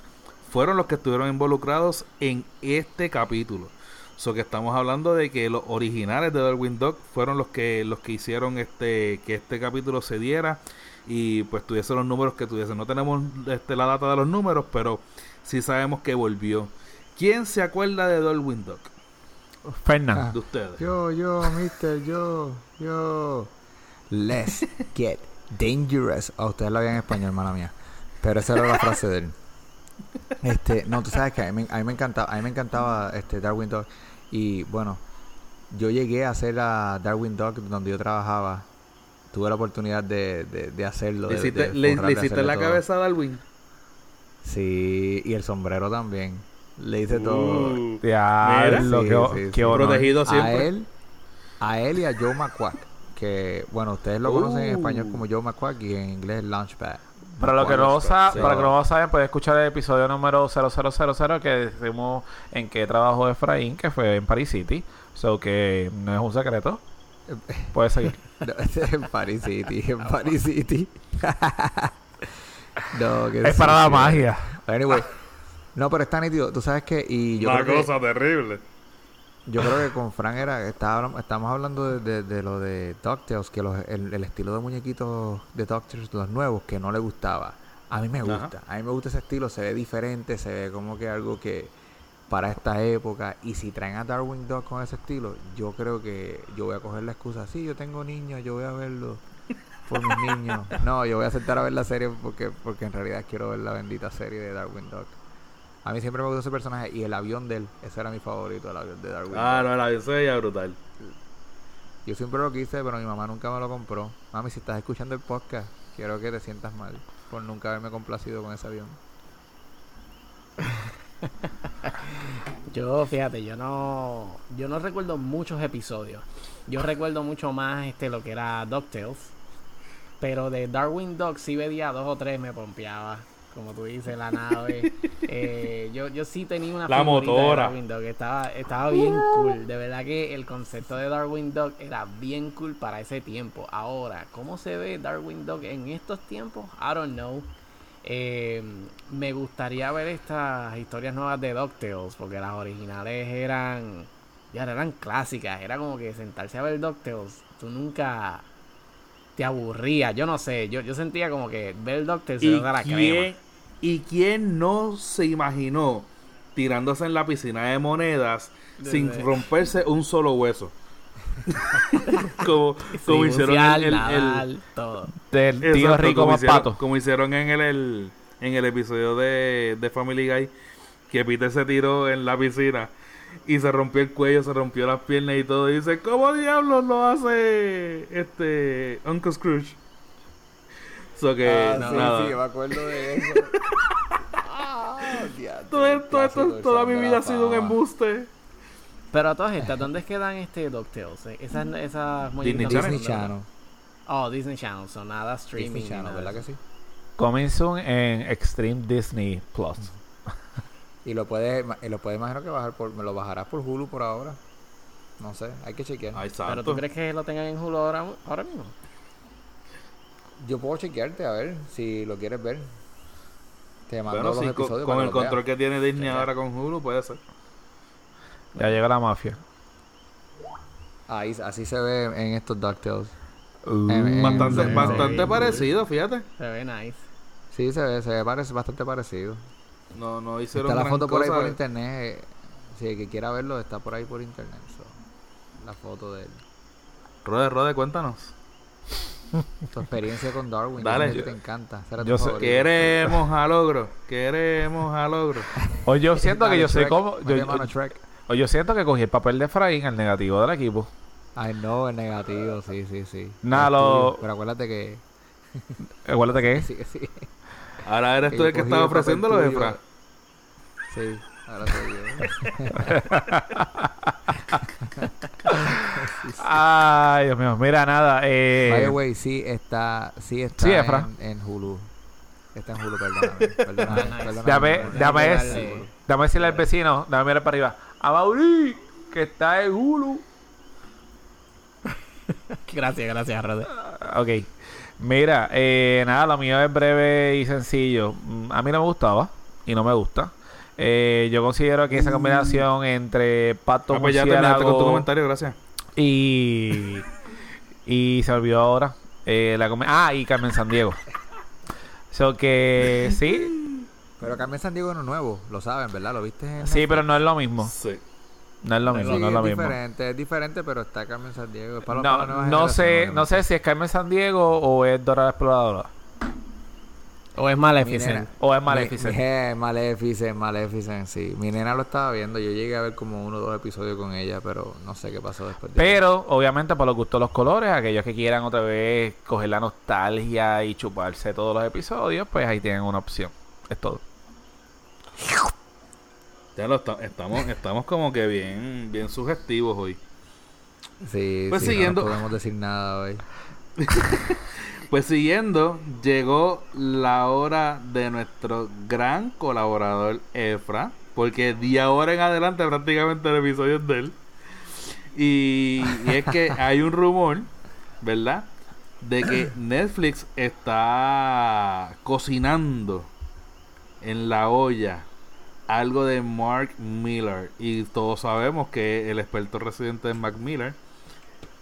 fueron los que estuvieron involucrados en este capítulo. So que estamos hablando de que los originales de Darwin Duck fueron los que los que hicieron este que este capítulo se diera y pues tuviese los números que tuviese. No tenemos este, la data de los números, pero sí sabemos que volvió. ¿Quién se acuerda de Darwin Duck? Fernando. De ustedes. Yo, yo, mister, yo, yo. Let's get dangerous. A ustedes lo habían en español, mala mía. Pero esa era la frase de él. Este, no, tú sabes que a mí, me- a mí me encantaba, a mí me encantaba este Darwin Dog. Y bueno, yo llegué a hacer a Darwin Dog donde yo trabajaba. Tuve la oportunidad de, de, de hacerlo. ¿Le de- hiciste, de le- forrar, le de hiciste hacerle la todo. cabeza a Darwin? Sí, y el sombrero también. Le hice todo. Uh, Diablo, Sí, qué, sí, qué sí. honor. Protegido a siempre. él, a él y a Joe McQuack. Que, bueno, ustedes lo conocen en Uh. español como Joe McQuack y en inglés Launchpad. Para los que no, sa- para que no lo saben, pueden escuchar el episodio número 0000 que decimos en qué trabajó Efraín, que fue en Paris City. So que no es un secreto. Puedes seguir. No, este es en Paris City, en Paris City. no, que es para la magia. Anyway, no, pero está nítido. Tú sabes que, y yo Una creo que, cosa terrible. Yo creo que con Frank era, estaba, estamos hablando de, de- de lo de DuckTales, que los- el, el estilo de muñequitos de DuckTales, los nuevos, que no le gustaba. A mí me Ajá. gusta, a mí me gusta ese estilo, se ve diferente, se ve como que algo que para esta época. Y si traen a Darwin Duck con ese estilo, yo creo que yo voy a coger la excusa. Sí, yo tengo niños, yo voy a verlo por mis niños. No, yo voy a aceptar a ver la serie porque, porque en realidad quiero ver la bendita serie de Darwin Duck. A mí siempre me gustó ese personaje y el avión de él, ese era mi favorito, el avión de Darwin Ah, no, la se veía brutal. Yo siempre lo quise, pero mi mamá nunca me lo compró. Mami, si estás escuchando el podcast, quiero que te sientas mal por nunca haberme complacido con ese avión. Yo, fíjate, yo no, yo no recuerdo muchos episodios. Yo recuerdo mucho más este lo que era DuckTales. Pero de Darwin Duck sí veía dos o tres, me pompeaba. Como tú dices, la nave. Eh, yo, yo sí tenía una La figurita de motora. Darwin Duck. Estaba, estaba bien cool. De verdad que el concepto de Darwin Duck era bien cool para ese tiempo. Ahora, ¿cómo se ve Darwin Duck en estos tiempos? I don't know. Eh, me gustaría ver estas historias nuevas de DuckTales, porque las originales eran ya eran clásicas, era como que sentarse a ver DuckTales, tú nunca te aburrías, yo no sé, yo, yo sentía como que ver DuckTales ¿Y era la quién, crema. ¿Y quién no se imaginó tirándose en la piscina de monedas sin romperse un solo hueso? como como Sí, hicieron bucear, el, el- el- nadar, todo. Del tío Exacto, rico como más hicieron, pato. como hicieron en el, el- en el episodio de, de Family Guy que Peter se tiró en la piscina y se rompió el cuello, se rompió las piernas y todo y dice ¿cómo diablos lo hace este Uncle Scrooge? So que Ah, nada. me acuerdo de eso. Ah, todo esto, esto- toda mi vida ha sido un embuste. Pero a todas estas, ¿dónde quedan este DuckTales? Eh, Esas, esas Disney Disney ¿dónde- Channel. Oh, Disney Channel, son nada streaming. Disney Channel, nada ¿verdad que sí? Coming soon en Extreme Disney Plus. Y lo puedes, lo puedes imagino que bajar por, me lo bajarás por Hulu por ahora. No sé, hay que chequear. Ay, Pero tú crees que lo tengan en Hulu ahora, ahora mismo? Yo puedo chequearte a ver si lo quieres ver. Te mando Bueno, los sí, con, episodios con para el control veas. que tiene Disney ahora con Hulu, puede ser. Ya llega la mafia. Ahí, así se ve en estos DuckTales. Uh, Bastante, bastante sí. parecido, fíjate. Se ve nice. Sí, se ve, se ve parece bastante parecido. No, no hicieron Está la gran foto por ahí por internet. Si el que quiera verlo, está por ahí por internet. so, la foto de él. Rode, Rode, cuéntanos. Tu experiencia con Darwin. Dale. yo te encanta. Será tu Yo sé- favorito. Queremos a logro. Queremos a logro. O yo siento que yo sé cómo. Yo, Shrek. o yo siento que cogí el papel de Efraín, el negativo del equipo. Ay, no, el negativo, sí, sí, sí. Nada, lo- Pero acuérdate que. Acuérdate que Sí, que sí. Ahora eres tú el que estaba ofreciéndolo, tuyo. Efra. Sí, ahora soy yo. Ay, Dios mío. Mira, nada. Eh, By the way, sí está, sí está Sí, Efra. en, en Hulu. Está en Hulu, perdóname. Perdóname, perdóname. Déjame, perdóname. es- darle- déjame decirle al vecino, déjame mirar para arriba. A Mauri, que está en Hulu. Gracias, gracias, Rode. Ok. Mira, eh, nada, lo mío es breve y sencillo. Mm, A mí no me gustaba y no me gusta. Eh, yo considero que esa combinación entre Pato Ah, pues ya terminaste con tu comentario, gracias. y y se olvidó ahora eh, la ah y Carmen Sandiego. So que sí, Pero Carmen Sandiego no es nuevo, lo saben, ¿verdad? ¿Lo viste? En sí, pero no es lo mismo. Sí. No es lo mismo, Sí, no es lo mismo. diferente, es diferente, pero está Carmen Sandiego. Es para No, para no sé, no sé si es Carmen Sandiego o es Dora la Exploradora O es Mi Maleficent. nena- o es Mi- Maleficent. mi- eh, Maleficent, Maleficent, sí. Mi nena lo estaba viendo. Yo llegué a ver como uno o dos episodios con ella, pero no sé qué pasó después de Pero, obviamente, para los gustos los colores, aquellos que quieran otra vez coger la nostalgia y chuparse todos los episodios, pues ahí tienen una opción. Es todo. Ya lo esta- estamos, estamos como que bien, bien sugestivos hoy. Sí, Pues sí, no siguiendo- podemos decir nada hoy. Pues siguiendo, llegó la hora de nuestro gran colaborador Efra, porque de ahora en adelante prácticamente el episodio es de él. Y, y es que hay un rumor, ¿verdad? De que Netflix está cocinando en la olla algo de Mark Miller. Y todos sabemos que el experto residente de Mark Miller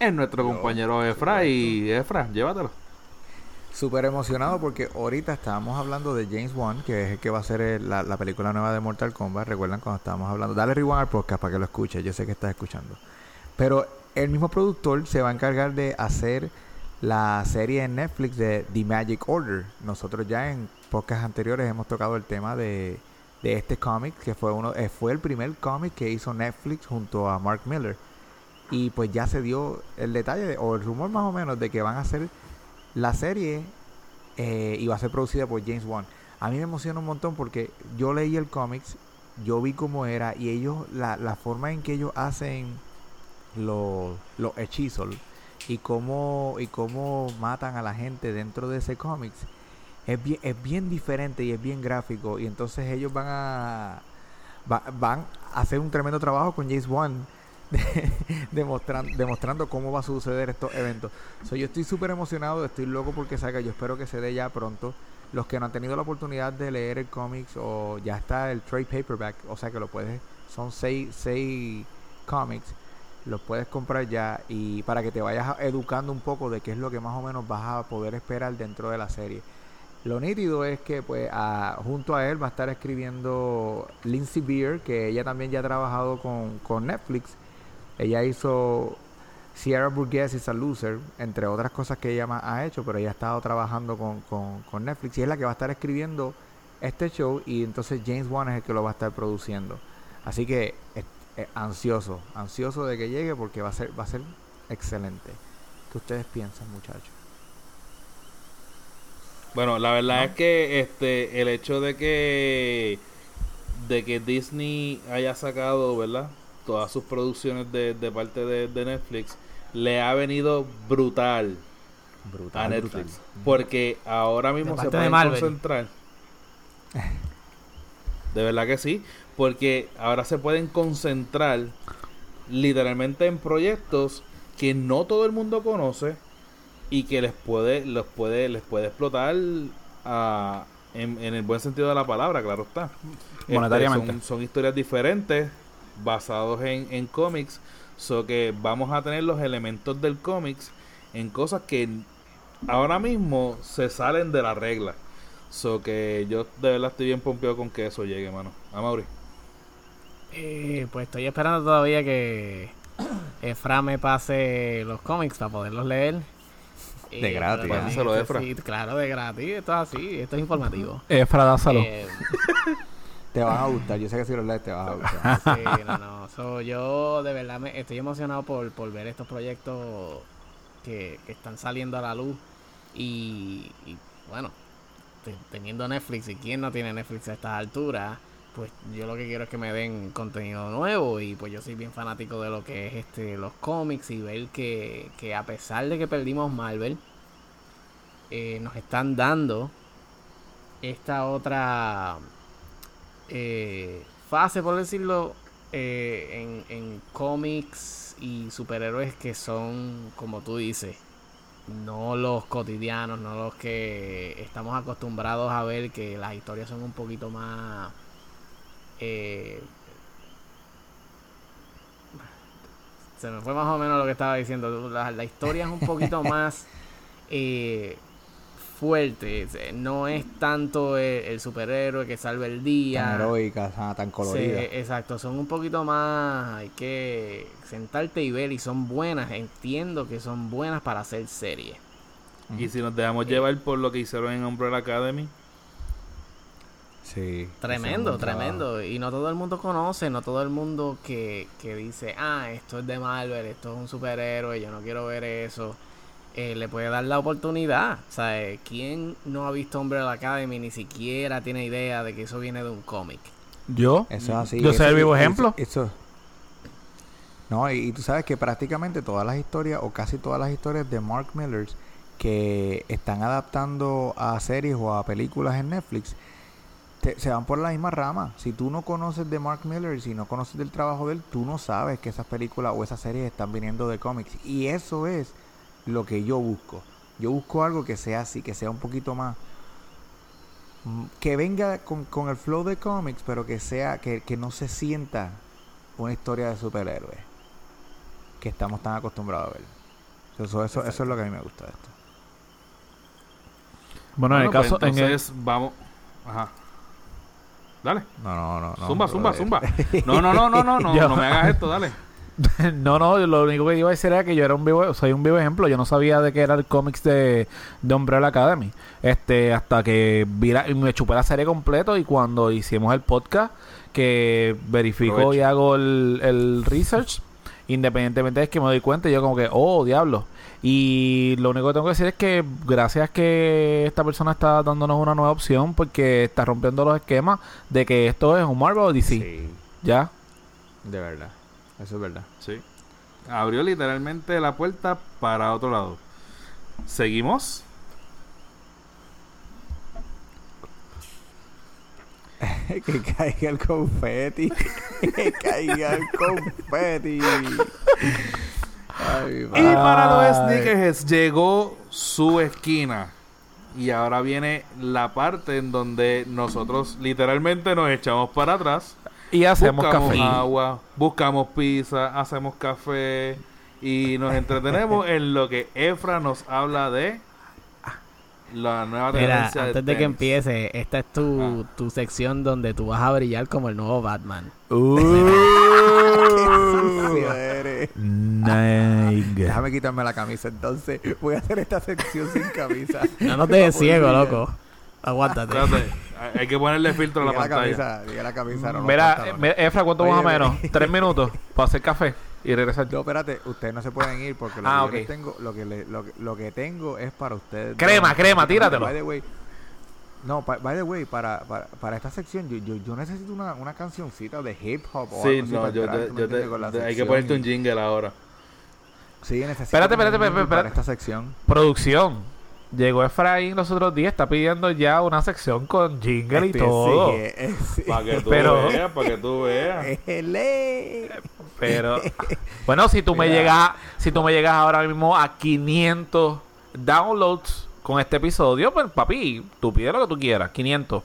es nuestro compañero Efra. Y Efra, llévatelo. Súper emocionado porque ahorita estábamos hablando de James Wan, que es el que va a ser la, la película nueva de Mortal Kombat. Recuerdan cuando estábamos hablando. Dale rewind al podcast para que lo escuches. Yo sé que estás escuchando. Pero el mismo productor se va a encargar de hacer la serie en Netflix de The Magic Order. Nosotros ya en podcasts anteriores hemos tocado el tema de, de este cómic, que fue uno eh, fue el primer cómic que hizo Netflix junto a Mark Miller. Y pues ya se dio el detalle, de- o el rumor más o menos, de que van a hacer la serie eh, y va a ser producida por James Wan. A mí me emociona un montón porque yo leí el cómics, yo vi cómo era y ellos, la, la forma en que ellos hacen los, los hechizos y cómo, y cómo matan a la gente dentro de ese cómics es bien, es bien diferente y es bien gráfico y entonces ellos van a va- van a hacer un tremendo trabajo con James Wan de- demostran- demostrando cómo va a suceder estos eventos. So, yo estoy súper emocionado, estoy loco porque salga, yo espero que se dé ya pronto. Los que no han tenido la oportunidad de leer el cómics o ya está el trade paperback, o sea que lo puedes, son seis, seis cómics, los puedes comprar ya y para que te vayas educando un poco de qué es lo que más o menos vas a poder esperar dentro de la serie. Lo nítido es que pues junto a él va a estar escribiendo Lindsay Beer, que ella también ya ha trabajado con, con Netflix. Ella hizo Sierra Burgess is a Loser, entre otras cosas que ella ha hecho, pero ella ha estado trabajando con, con, Netflix y es la que va a estar escribiendo este show y entonces James Wan es el que lo va a estar produciendo. Así que eh, eh, ansioso, ansioso de que llegue porque va a ser, va a ser excelente. ¿Qué ustedes piensan, muchachos? Bueno, la verdad es que este el hecho de que de que Disney haya sacado, ¿verdad? Todas sus producciones de, de parte de, de Netflix le ha venido brutal Brutal. a Netflix, porque ahora mismo se pueden concentrar. De verdad que sí, porque ahora se pueden concentrar literalmente en proyectos que no todo el mundo conoce y que les puede los puede les puede explotar ah, en, en el buen sentido de la palabra claro está Este, Monetariamente. son, son historias diferentes basados en, en cómics so que vamos a tener los elementos del cómics en cosas que ahora mismo se salen de la regla. So que yo de verdad estoy bien pompeado con que eso llegue, mano. A Mauri. Eh, pues estoy esperando todavía que Efra me pase los cómics para poderlos leer. De gratis, ¿eh? Efra. sí, claro, de gratis. Esto es así, esto es informativo. Efra, dásalo. Eh, Te van a gustar. Yo sé que si los lees te vas a gustar. sí, no, no. So, yo de verdad me estoy emocionado por, por ver estos proyectos que, que están saliendo a la luz. Y, y, bueno, te- teniendo Netflix y quién no tiene Netflix a estas alturas, pues yo lo que quiero es que me den contenido nuevo. Y pues yo soy bien fanático de lo que es este los cómics y ver que, que a pesar de que perdimos Marvel, eh, nos están dando esta otra eh, fase, por decirlo, eh, en, en cómics y superhéroes que son, como tú dices, no los cotidianos, no los que estamos acostumbrados a ver, que las historias son un poquito más... eh, se me fue más o menos lo que estaba diciendo. La, la historia es un poquito más eh, fuerte. Se- No es tanto el, el superhéroe que salva el día. Tan heroicas, ah, tan coloridas. Sí, exacto, son un poquito más. Hay que sentarte y ver, y son buenas. Entiendo que son buenas para hacer series. Y si nos dejamos llevar por lo que hicieron en Umbrella Academy, Sí. Tremendo, tremendo. Y no todo el mundo conoce, no todo el mundo que, que dice, ah, esto es de Marvel, esto es un superhéroe, yo no quiero ver eso. eh, le puede dar la oportunidad. O sea, eh, ¿quién no ha visto Umbrella Academy ni siquiera tiene idea de que eso viene de un cómic? Yo. Eso es así. Yo soy el vivo ejemplo. Eso. No, y, y tú sabes que prácticamente todas las historias, o casi todas las historias de Mark Miller que están adaptando a series o a películas en Netflix, te- se van por la misma rama. Si tú no conoces de Mark Miller, si no conoces del trabajo de él, tú no sabes que esas películas o esas series están viniendo de cómics. Y eso es lo que yo busco. Yo busco algo que sea así, que sea un poquito más mm, que venga con, con el flow de cómics, pero que sea, que, que no se sienta una historia de superhéroes que estamos tan acostumbrados a ver. Eso, eso, eso es lo que a mí me gusta de esto. Bueno, en el Bueno, caso. pues en el- entonces vamos. Ajá. Dale. No, no, no. no zumba, zumba, zumba. No, no, no, no, no, no, Yo- no me hagas esto, dale. no, no, lo único que iba a decir era que yo era un vivo, soy un vivo ejemplo. Yo no sabía de qué era el cómics de, de Umbrella Academy. Este, hasta que vi la- y me chupé la serie completo y cuando hicimos el podcast, que verifico Provecho. y hago el, el research, independientemente es que me doy cuenta, yo como que, oh, diablo. Y lo único que tengo que decir es que gracias que esta persona está dándonos una nueva opción porque está rompiendo los esquemas de que esto es un Marvel Odyssey. Sí, ¿Ya? de verdad. Eso es verdad. Sí. Abrió literalmente la puerta para otro lado. Seguimos. que caiga el confeti. que caiga el confeti. Ay, Y para los Ay. sneakerheads llegó su esquina. Y ahora viene la parte en donde nosotros literalmente nos echamos para atrás. Y hacemos buscamos café. agua, buscamos pizza, hacemos café y nos entretenemos en lo que Efra nos habla de la nueva Mira, tendencia antes de que tenis. empiece, esta es tu, Ah. tu sección donde tú vas a brillar como el nuevo Batman. Uh. Sucio eres. Nice. Déjame quitarme la camisa entonces. Voy a hacer esta sección sin camisa. No dejes Pa' poder ciego, loco. Aguántate. Espérate, hay que ponerle filtro a la pantalla. camisa, diga la camisa. no Mira, Efra, ¿cuánto más o menos? Tres minutos para hacer café y regresar. No, espérate, ustedes no se pueden ir porque lo, Ah, que, yo ok. les tengo, lo, que le- lo, que- lo que tengo es para ustedes. Crema, dos. crema, tíratelo. By the way, no, by the way, para, para, para esta sección yo, yo, yo necesito una, una cancioncita de hip hop o Sí, algo así no, para yo, entrar, te- ¿tú me yo te- te- hay que ponerte un jingle ahora. Sí, necesito Espérate, espérate, espérate, espérate. esta sección. Producción. Llegó Efraín los otros días, está pidiendo ya una sección con jingle y todo. sí, eh, sí. Para que tú Pero- veas, para que tú veas. Pero bueno, si tú me llegas, si tú me llegas ahora mismo a 500 downloads con este episodio, pues papi, tú pide lo que tú quieras, 500.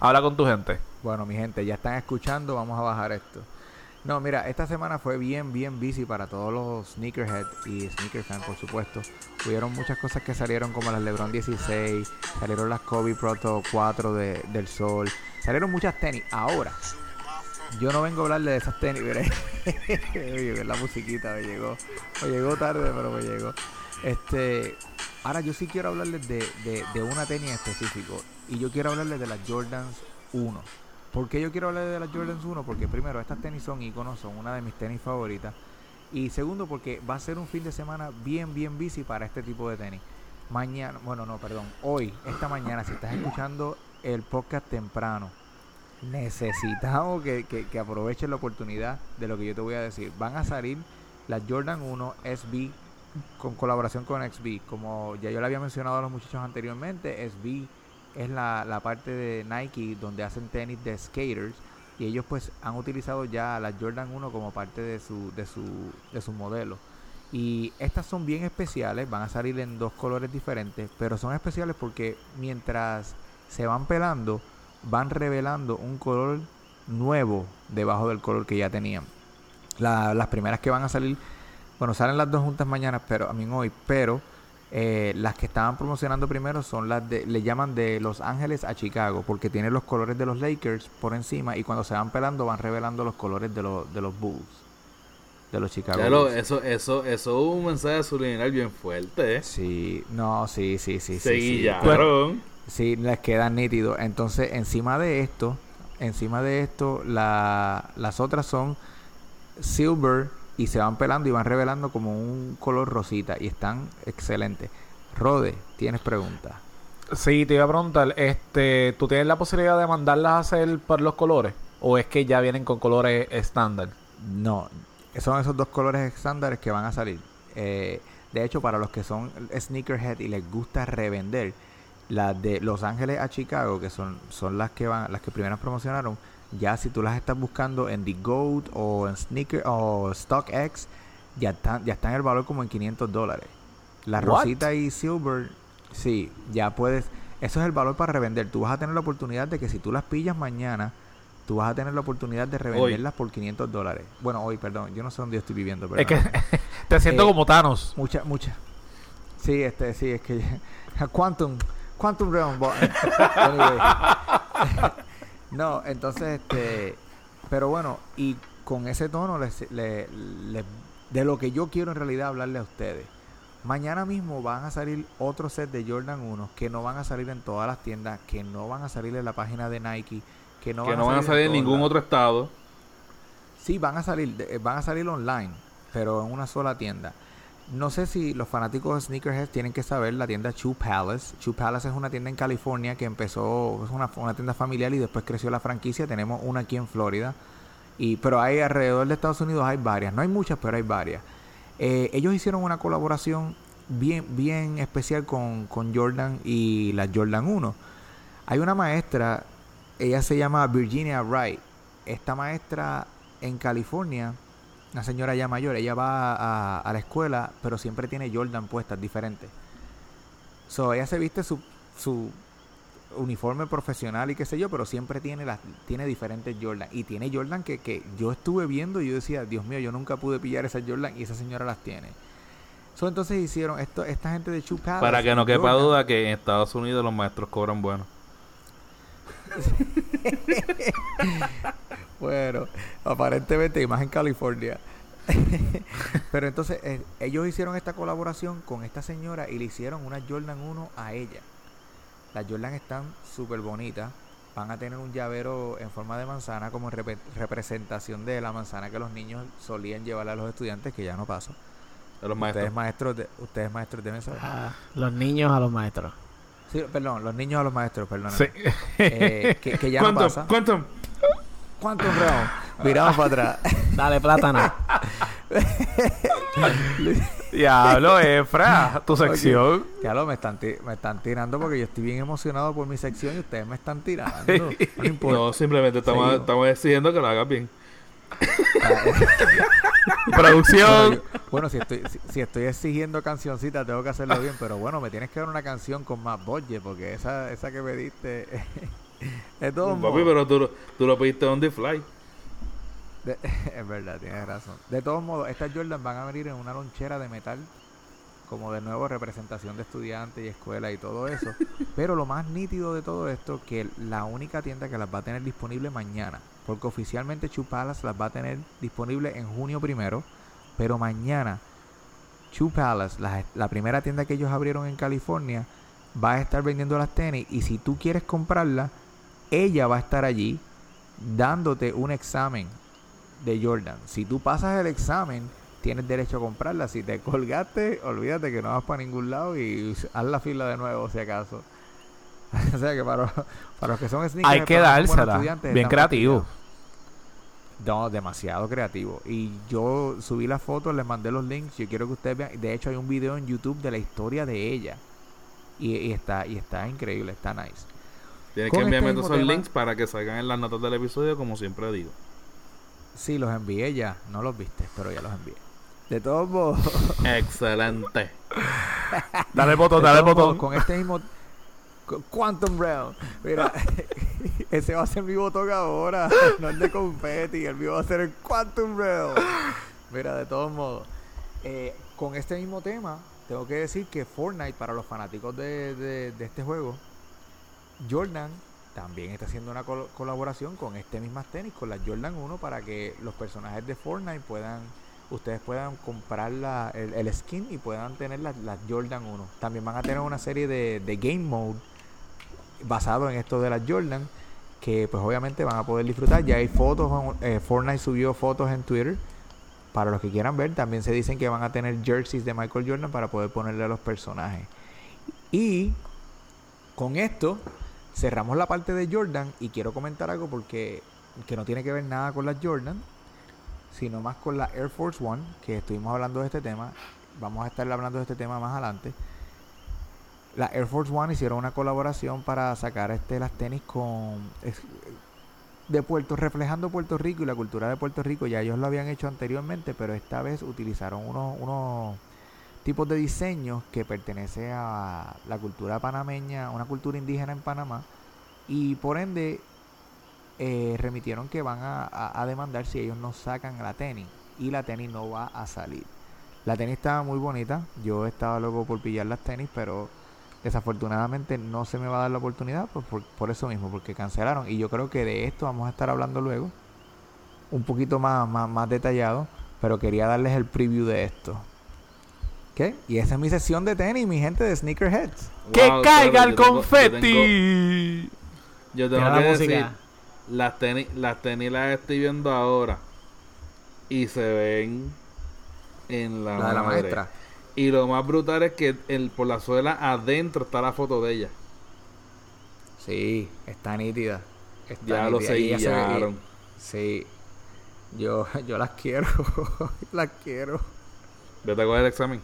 Habla con tu gente. Bueno, mi gente, ya están escuchando, vamos a bajar esto. No, mira, esta semana fue bien, bien busy para todos los sneakerhead y sneaker fan, por supuesto. Hubieron muchas cosas que salieron como las LeBron 16, salieron las Kobe Proto 4 de, del Sol, salieron muchas tenis. Ahora, yo no vengo a hablarle de esas tenis, pero Oye, la musiquita me llegó. Me llegó tarde, pero me llegó. Este, ahora yo sí quiero hablarles de, de, de una tenis específico. Y yo quiero hablarles de las Jordans 1. ¿Por qué yo quiero hablar de las Jordans 1? Porque primero, estas tenis son iconos, son una de mis tenis favoritas. Y segundo, porque va a ser un fin de semana bien, bien busy para este tipo de tenis. Mañana, bueno, no, perdón, hoy, esta mañana, si estás escuchando el podcast temprano, necesitamos que, que, aprovechen la oportunidad de lo que yo te voy a decir. Van a salir las Jordan 1 SB con colaboración con XB. Como ya yo le había mencionado a los muchachos anteriormente, SB es la, la parte de Nike donde hacen tenis de skaters y ellos pues han utilizado ya la Jordan 1 como parte de su, de su, de su modelo. Y estas son bien especiales, van a salir en dos colores diferentes, pero son especiales porque mientras se van pelando, van revelando un color nuevo debajo del color que ya tenían. La- las primeras que van a salir, bueno, salen las dos juntas mañana, pero a mí hoy, pero eh, las que estaban promocionando primero son las de, le llaman de Los Ángeles a Chicago, porque tiene los colores de los Lakers por encima y cuando se van pelando van revelando los colores de, los de los Bulls, de los Chicago lo- Bulls. eso, eso, eso es un mensaje subliminal bien fuerte, ¿eh? Sí, no, sí, sí, sí, sí. Se sí. guillaron. Sí, les quedan nítidos. Entonces, encima de esto, encima de esto, la, las otras son silver y se van pelando y van revelando como un color rosita y están excelentes. Rode, tienes preguntas. Sí, te iba a preguntar, este, ¿tú tienes la posibilidad de mandarlas a hacer por los colores? ¿O es que ya vienen con colores estándar? No, son esos dos colores estándares que van a salir. Eh, de hecho, para los que son sneakerhead y les gusta revender, las de Los Ángeles a Chicago, que son, son las que van, las que primeras promocionaron, ya si tú las estás buscando en The Goat o en Sneaker o StockX, ya están, ya están el valor como en 500 dólares. La What? rosita y silver, sí, ya puedes. Eso es el valor para revender. Tú vas a tener la oportunidad de que si tú las pillas mañana, tú vas a tener la oportunidad de revenderlas por 500 dólares. Bueno, hoy, perdón, yo no sé dónde yo estoy viviendo, pero Es que te siento Eh, como Thanos. mucha, mucha. Sí, este, sí, es que Quantum, Quantum Realm. Anyway. No, entonces, este, pero bueno, y con ese tono les- le- le- de lo que yo quiero en realidad hablarle a ustedes. Mañana mismo van a salir otro set de Jordan 1 que no van a salir en todas las tiendas, que no van a salir en la página de Nike, que no, que no van a salir en ningún otro estado. Sí, van a salir, eh, van a salir online, pero en una sola tienda. No sé si los fanáticos de Sneakerhead tienen que saber la tienda Shoe Palace. Shoe Palace es una tienda en California que empezó, es una, una tienda familiar y después creció la franquicia. Tenemos una aquí en Florida. Y, pero hay alrededor de Estados Unidos hay varias. No hay muchas, pero hay varias. Eh, ellos hicieron una colaboración bien, bien especial con, con Jordan y la Jordan 1. Hay una maestra, ella se llama Virginia Wright. Esta maestra en California, una señora ya mayor, ella va a, a la escuela, pero siempre tiene Jordan puestas diferentes. So, ella se viste su, su uniforme profesional y qué sé yo, pero siempre tiene las tiene diferentes Jordan. Y tiene Jordan que, que yo estuve viendo y yo decía, Dios mío, yo nunca pude pillar esas Jordan y esa señora las tiene. So, entonces hicieron esto, esta gente de Shoe Palace, Para que no quepa Jordan, duda que en Estados Unidos los maestros cobran bueno. Bueno, aparentemente y más en California. Pero entonces eh, ellos hicieron esta colaboración con esta señora y le hicieron una Jordan 1 a ella. Las Jordan están súper bonitas. Van a tener un llavero en forma de manzana como repre- representación de la manzana que los niños solían llevar a los estudiantes, que ya no los Ustedes maestros. de, ustedes maestros deben saber. Ah, los niños a los maestros. Sí, perdón, los niños a los maestros, perdón. Sí. que, que ya no. ¿Cuánto? ¿Cuánto round? Miramos para atrás. Dale, plátano. Diablo, Efra, tu sección. Ya lo me están, me están tirando porque yo estoy bien emocionado por mi sección y ustedes me están tirando. No importa. No, simplemente estamos, exigiendo que lo hagas bien. Bueno, Producción. yo- bueno, si estoy si, si estoy exigiendo cancioncita tengo que hacerlo bien, pero bueno, me tienes que dar una canción con más budget porque esa esa que me diste es todo Papi, pero tú, lo- tú lo pediste on the fly. De- es verdad, tienes razón. De todos modos, estas Jordan van a venir en una lonchera de metal, como de nuevo representación de estudiantes y escuela y todo eso. Pero lo más nítido de todo esto, que la única tienda que las va a tener disponible mañana, porque oficialmente Chupalas las va a tener disponible en junio primero, pero mañana Shoe Palace, la, la primera tienda que ellos abrieron en California, va a estar vendiendo las tenis y si tú quieres comprarla, ella va a estar allí dándote un examen de Jordan. Si tú pasas el examen, tienes derecho a comprarla. Si te colgaste, olvídate que no vas para ningún lado y haz la fila de nuevo si acaso. o sea que para, para los que son sneakers, Hay que dársela. Bien creativo. No, demasiado creativo. Y yo subí las fotos, les mandé los links. Yo quiero que ustedes vean. De hecho, hay un video en YouTube de la historia de ella. Y, y está y está increíble, está nice. Tienes que enviarme este todos esos tema- links para que salgan en las notas del episodio, como siempre digo. Sí, los envié ya. No los viste, pero ya los envié. De todos modos, Excelente. Dale botón, dale botón. con este mismo con Quantum Realm. Mira, ese va a ser mi botón ahora, no el de confetti, el mío va a ser el Quantum Realm. Mira, de todos modos, eh, con este mismo tema, tengo que decir que Fortnite, para los fanáticos de, de- de este juego, Jordan también está haciendo una col- colaboración con este mismas tenis, con las Jordan 1, para que los personajes de Fortnite puedan, ustedes puedan comprar la- el, skin y puedan tener las Jordan 1. También van a tener una serie de, de game mode basado en esto de las Jordan, que pues obviamente van a poder disfrutar. Ya hay fotos, eh, Fortnite subió fotos en Twitter. Para los que quieran ver, también se dicen que van a tener jerseys de Michael Jordan para poder ponerle a los personajes. Y con esto cerramos la parte de Jordan y quiero comentar algo porque que no tiene que ver nada con las Jordan, sino más con la Air Force One, que estuvimos hablando de este tema. Vamos a estar hablando de este tema más adelante. La Air Force One hicieron una colaboración para sacar este las tenis con de Puerto reflejando Puerto Rico y la cultura de Puerto Rico. Ya ellos lo habían hecho anteriormente, pero esta vez utilizaron unos, unos tipos de diseños que pertenece a la cultura panameña, una cultura indígena en Panamá, y por ende eh, remitieron que van a, demandar si ellos no sacan la tenis y la tenis no va a salir. La tenis estaba muy bonita, yo estaba loco por pillar las tenis, pero desafortunadamente no se me va a dar la oportunidad por, por- por eso mismo, porque cancelaron. Y yo creo que de esto vamos a estar hablando luego, un poquito más, más, más detallado, pero quería darles el preview de esto. ¿Qué? Y esa es mi sesión de tenis, mi gente de Sneakerheads. ¡Que caiga el yo tengo- confeti! Yo tengo, que la decir, música. las tenis, las tenis las estoy viendo ahora y se ven en la, La de la maestra. Y lo más brutal es que el, por la suela adentro está la foto de ella. Sí, está nítida. Está Ya lo nítida. Y ella se ve- y- sellaron. Sí. Yo, yo las quiero. las quiero. Vete a coger el examen.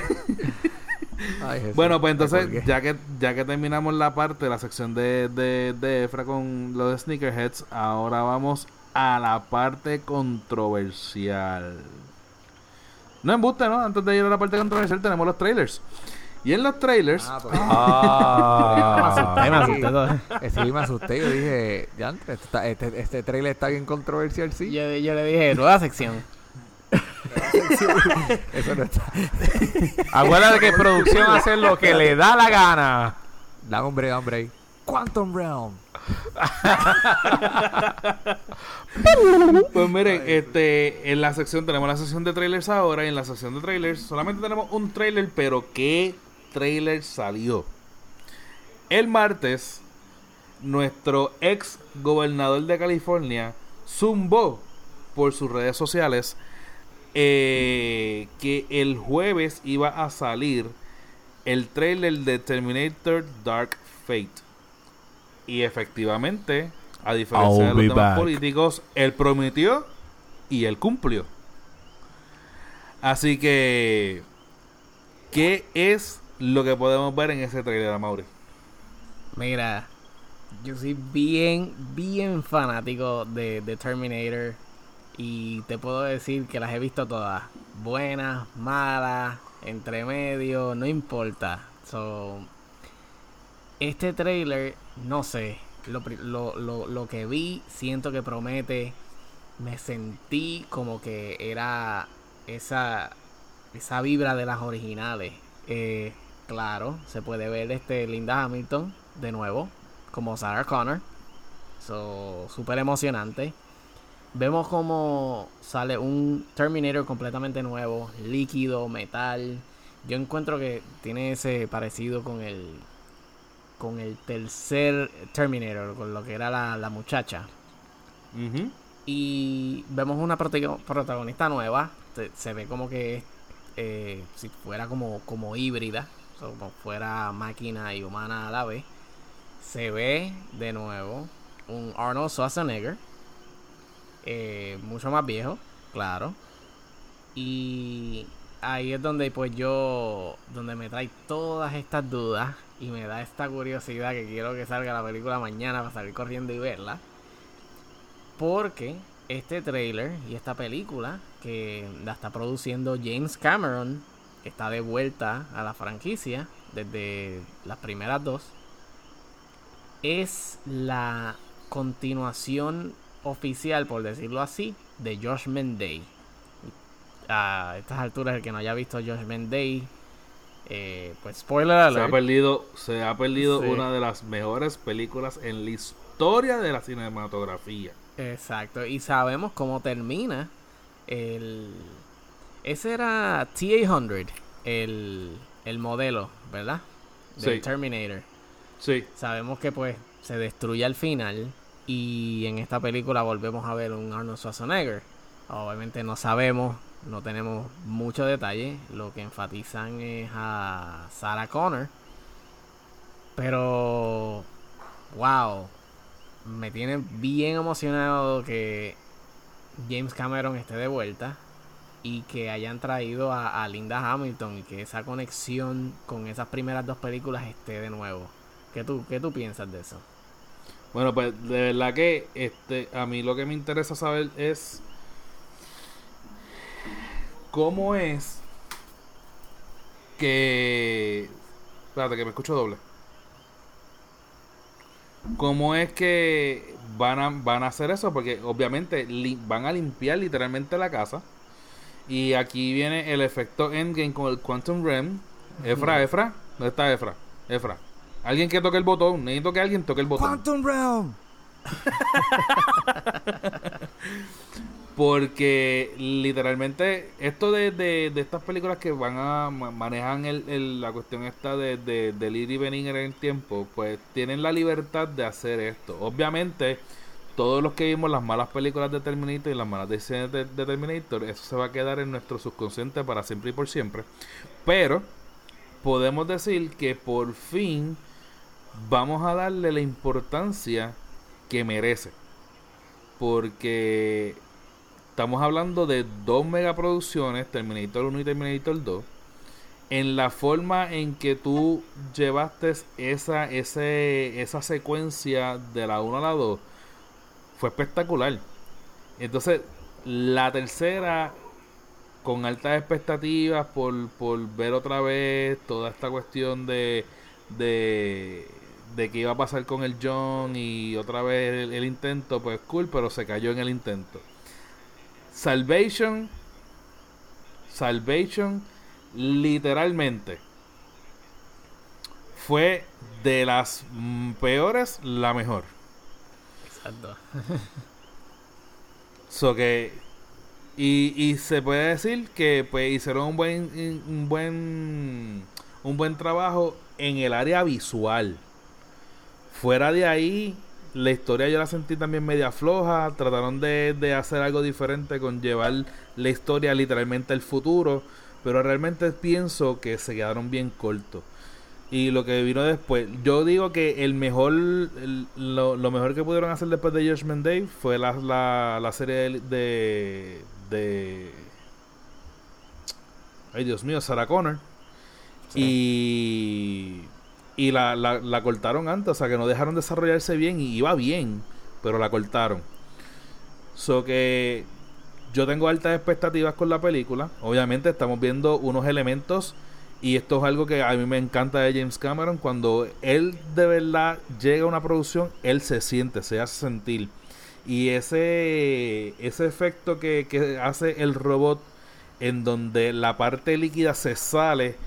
Ay, Jesús, Bueno, pues entonces, ya que, ya que terminamos la parte, la sección de, de, de Efra con lo de Sneakerheads, ahora vamos a la parte controversial. No embuste, ¿no? Antes de ir a la parte controversial tenemos los trailers. Y en los trailers, Ah, porque- Ah. Me asusté Sí, me asusté. Yo dije, ya, este, este, este trailer está bien controversial, sí. Yo, yo le dije, nueva sección. Eso no está. Acuérdate que producción hace lo que le da la gana. Dame un break, dame un break. Quantum Realm. pues miren, este, en la sección tenemos la sección de trailers ahora y en la sección de trailers solamente tenemos un trailer, pero ¿qué trailer salió? El martes, nuestro ex gobernador de California zumbó por sus redes sociales eh, que el jueves iba a salir el trailer de Terminator Dark Fate. Y efectivamente, a diferencia I'll de los demás back. políticos, él prometió y él cumplió. Así que, ¿qué es lo que podemos ver en ese trailer, Mauri? Mira, yo soy bien, bien fanático de, de Terminator. Y te puedo decir que las he visto todas. Buenas, malas, entre medio, no importa. So, este trailer, no sé. lo, lo, lo, lo que vi, siento que promete. Me sentí como que era esa, esa vibra de las originales. Eh, claro, se puede ver este Linda Hamilton de nuevo, como Sarah Connor. So, súper emocionante. Vemos como sale un Terminator completamente nuevo, líquido, metal. Yo encuentro que tiene ese parecido con el con el tercer Terminator, con lo que era la, la muchacha. Y vemos una protago- protagonista nueva. Se, se ve como que eh, si fuera como, como híbrida, o sea, como fuera máquina y humana a la vez. Se ve de nuevo un Arnold Schwarzenegger, eh, mucho más viejo, claro. Y ahí es donde pues yo, donde me trae todas estas dudas y me da esta curiosidad que quiero que salga la película mañana para salir corriendo y verla. Porque este trailer y esta película que la está produciendo James Cameron, que está de vuelta a la franquicia desde las primeras dos, es la continuación oficial, por decirlo así, de Judgment Day. A estas alturas, el que no haya visto Judgment Day, eh, pues spoiler Se ha alert. perdido, se ha perdido Sí. una de las mejores películas en la historia de la cinematografía. Exacto, y sabemos cómo termina el... Ese era T-800, el, el modelo, ¿verdad? Del Sí. Terminator. Sí, Sabemos que pues se destruye al final y en esta película volvemos a ver un Arnold Schwarzenegger. Obviamente no sabemos, no tenemos mucho detalle, lo que enfatizan es a Sarah Connor. Pero wow, me tiene bien emocionado que James Cameron esté de vuelta y que hayan traído a, a Linda Hamilton y que esa conexión con esas primeras dos películas esté de nuevo. ¿Qué tú, qué tú piensas de eso? Bueno, pues de verdad que este a mí lo que me interesa saber es cómo es que espérate que me escucho doble. ¿Cómo es que van a, van a hacer eso? Porque obviamente li- van a limpiar literalmente la casa. Y aquí viene el efecto Endgame con el Quantum Realm. Efra, Efra. ¿Dónde está Efra? Efra. Alguien que toque el botón. Necesito que alguien toque el botón. Quantum Realm. Porque literalmente esto de, de, de estas películas que van a ma- manejan el, el- la cuestión esta de, de, del ir y venir en el tiempo, pues tienen la libertad de hacer esto. Obviamente, todos los que vimos las malas películas de Terminator y las malas decisiones de, de Terminator, eso se va a quedar en nuestro subconsciente para siempre y por siempre. Pero podemos decir que por fin vamos a darle la importancia que merece. Porque estamos hablando de dos megaproducciones, Terminator 1 y Terminator 2. En la forma en que tú llevaste esa, ese, esa secuencia de la 1 a la 2 fue espectacular. Entonces, la tercera, con altas expectativas por, por ver otra vez toda esta cuestión de, de, de qué iba a pasar con el John y otra vez el, el intento, pues cool, pero se cayó en el intento. Salvation, Salvation, literalmente fue de las peores la mejor. Exacto. So que y, y se puede decir que pues hicieron un buen un buen un buen trabajo en el área visual. Fuera de ahí, la historia yo la sentí también media floja. Trataron de, de hacer algo diferente con llevar la historia literalmente al futuro. Pero realmente pienso que se quedaron bien cortos. Y lo que vino después, yo digo que el mejor, el- lo, lo mejor que pudieron hacer después de Judgment Day fue la, la, la serie de, de, de- Ay, Dios mío, Sarah Connor. Y, y la, la, la cortaron antes, o sea que no dejaron desarrollarse bien y iba bien, pero la cortaron. So que yo tengo altas expectativas con la película. Obviamente estamos viendo unos elementos Y esto es algo que a mí me encanta de James Cameron. Cuando él de verdad llega a una producción, él se siente, se hace sentir. Y ese, ese efecto que, que hace el robot en donde la parte líquida se sale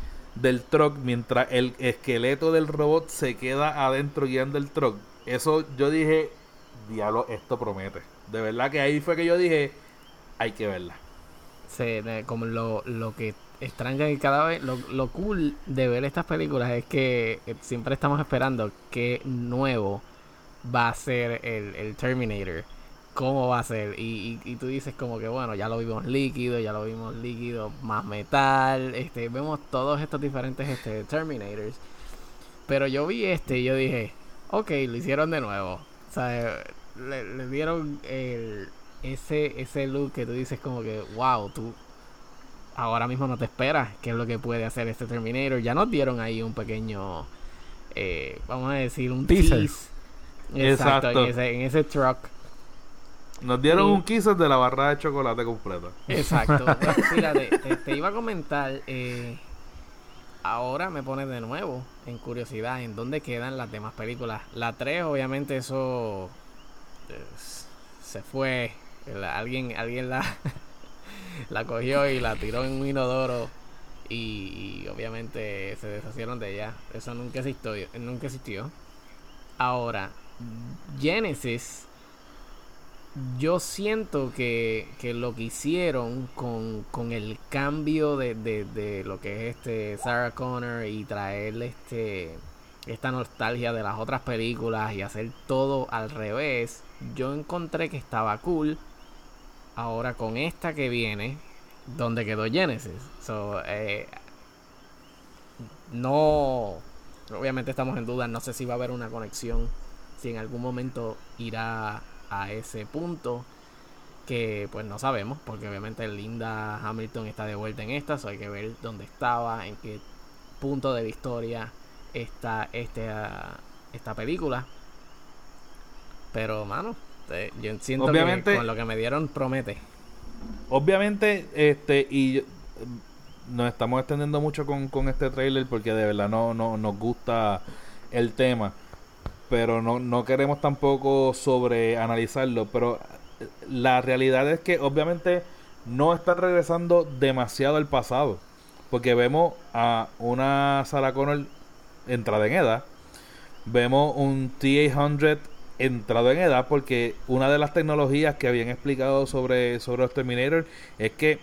del truck mientras el esqueleto del robot se queda adentro guiando el truck. Eso yo dije, diablo, esto promete. De verdad que ahí fue que yo dije, hay que verla. Sí, como lo, lo que extraña y cada vez lo, lo cool de ver estas películas es que eh, siempre estamos esperando qué nuevo va a ser el, el Terminator cómo va a ser. Y, y, tú dices como que bueno, ya lo vimos líquido, ya lo vimos líquido, más metal, este, vemos todos estos diferentes este, Terminators. Pero yo vi este y yo dije, ok, lo hicieron de nuevo. O sea, le, dieron el, ese, ese look que tú dices como que, wow, tú ahora mismo no te esperas qué es lo que puede hacer este Terminator. Ya nos dieron ahí un pequeño, eh, vamos a decir, un teaser. Exacto, En, ese, en ese truck nos dieron un kisser de la barra de chocolate completa. Exacto. fíjate, te, iba a comentar. Eh, ahora me pone de nuevo en curiosidad en dónde quedan las demás películas. La 3, obviamente, eso eh, se fue. alguien alguien la, la cogió y la tiró en un inodoro. Y, y, obviamente se deshacieron de ella. Eso nunca existió. Nunca existió. Ahora, Genesis yo siento que, que, lo que hicieron con, con el cambio de, de, lo que es este Sarah Connor y traerle este esta nostalgia de las otras películas y hacer todo al revés, yo encontré que estaba cool. Ahora con esta que viene, donde quedó Genesis. So, eh, no, obviamente estamos en duda, no sé si va a haber una conexión, si en algún momento irá a ese punto que pues no sabemos porque obviamente Linda Hamilton está de vuelta en esta, so hay que ver dónde estaba, en qué punto de la historia está este, ah, esta película. Pero mano, yo siento obviamente, que con lo que me dieron promete. Obviamente, este, y nos estamos extendiendo mucho con, con este trailer porque de verdad no, no nos gusta el tema pero no, no queremos tampoco sobre analizarlo, pero la realidad es que obviamente no están regresando demasiado al pasado, porque vemos a una Sarah Connor entrada en edad, vemos un T-800 entrado en edad, porque una de las tecnologías que habían explicado sobre, sobre los Terminator es que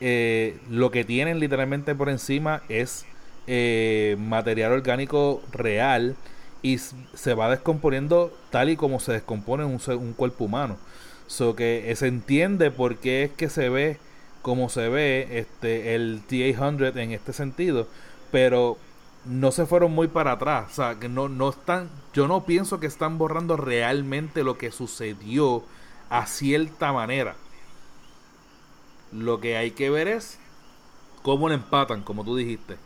eh, lo que tienen literalmente por encima es eh, material orgánico real y se va descomponiendo tal y como se descompone un, un cuerpo humano. So que se entiende por qué es que se ve como se ve este el T800 en este sentido, pero no se fueron muy para atrás, o sea, que no no están yo no pienso que están borrando realmente lo que sucedió a cierta manera. Lo que hay que ver es cómo le empatan, como tú dijiste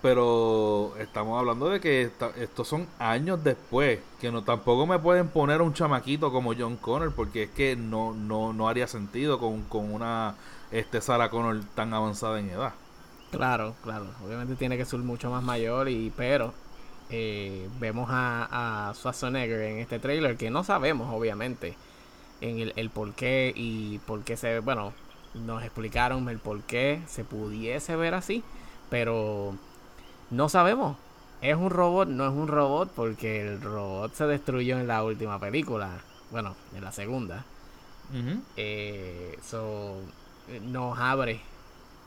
pero estamos hablando de que estos son años después, que no tampoco me pueden poner un chamaquito como John Connor, porque es que no, no, no haría sentido con, con una este Sarah Connor tan avanzada en edad. Claro, claro, obviamente tiene que ser mucho más mayor, y pero eh, vemos a, a Schwarzenegger en este trailer que no sabemos, obviamente, en el, el por qué y por qué se, bueno, nos explicaron el por qué se pudiese ver así, pero no sabemos. ¿Es un robot? No es un robot porque el robot se destruyó en la última película. Bueno, en la segunda. Eh, nos abre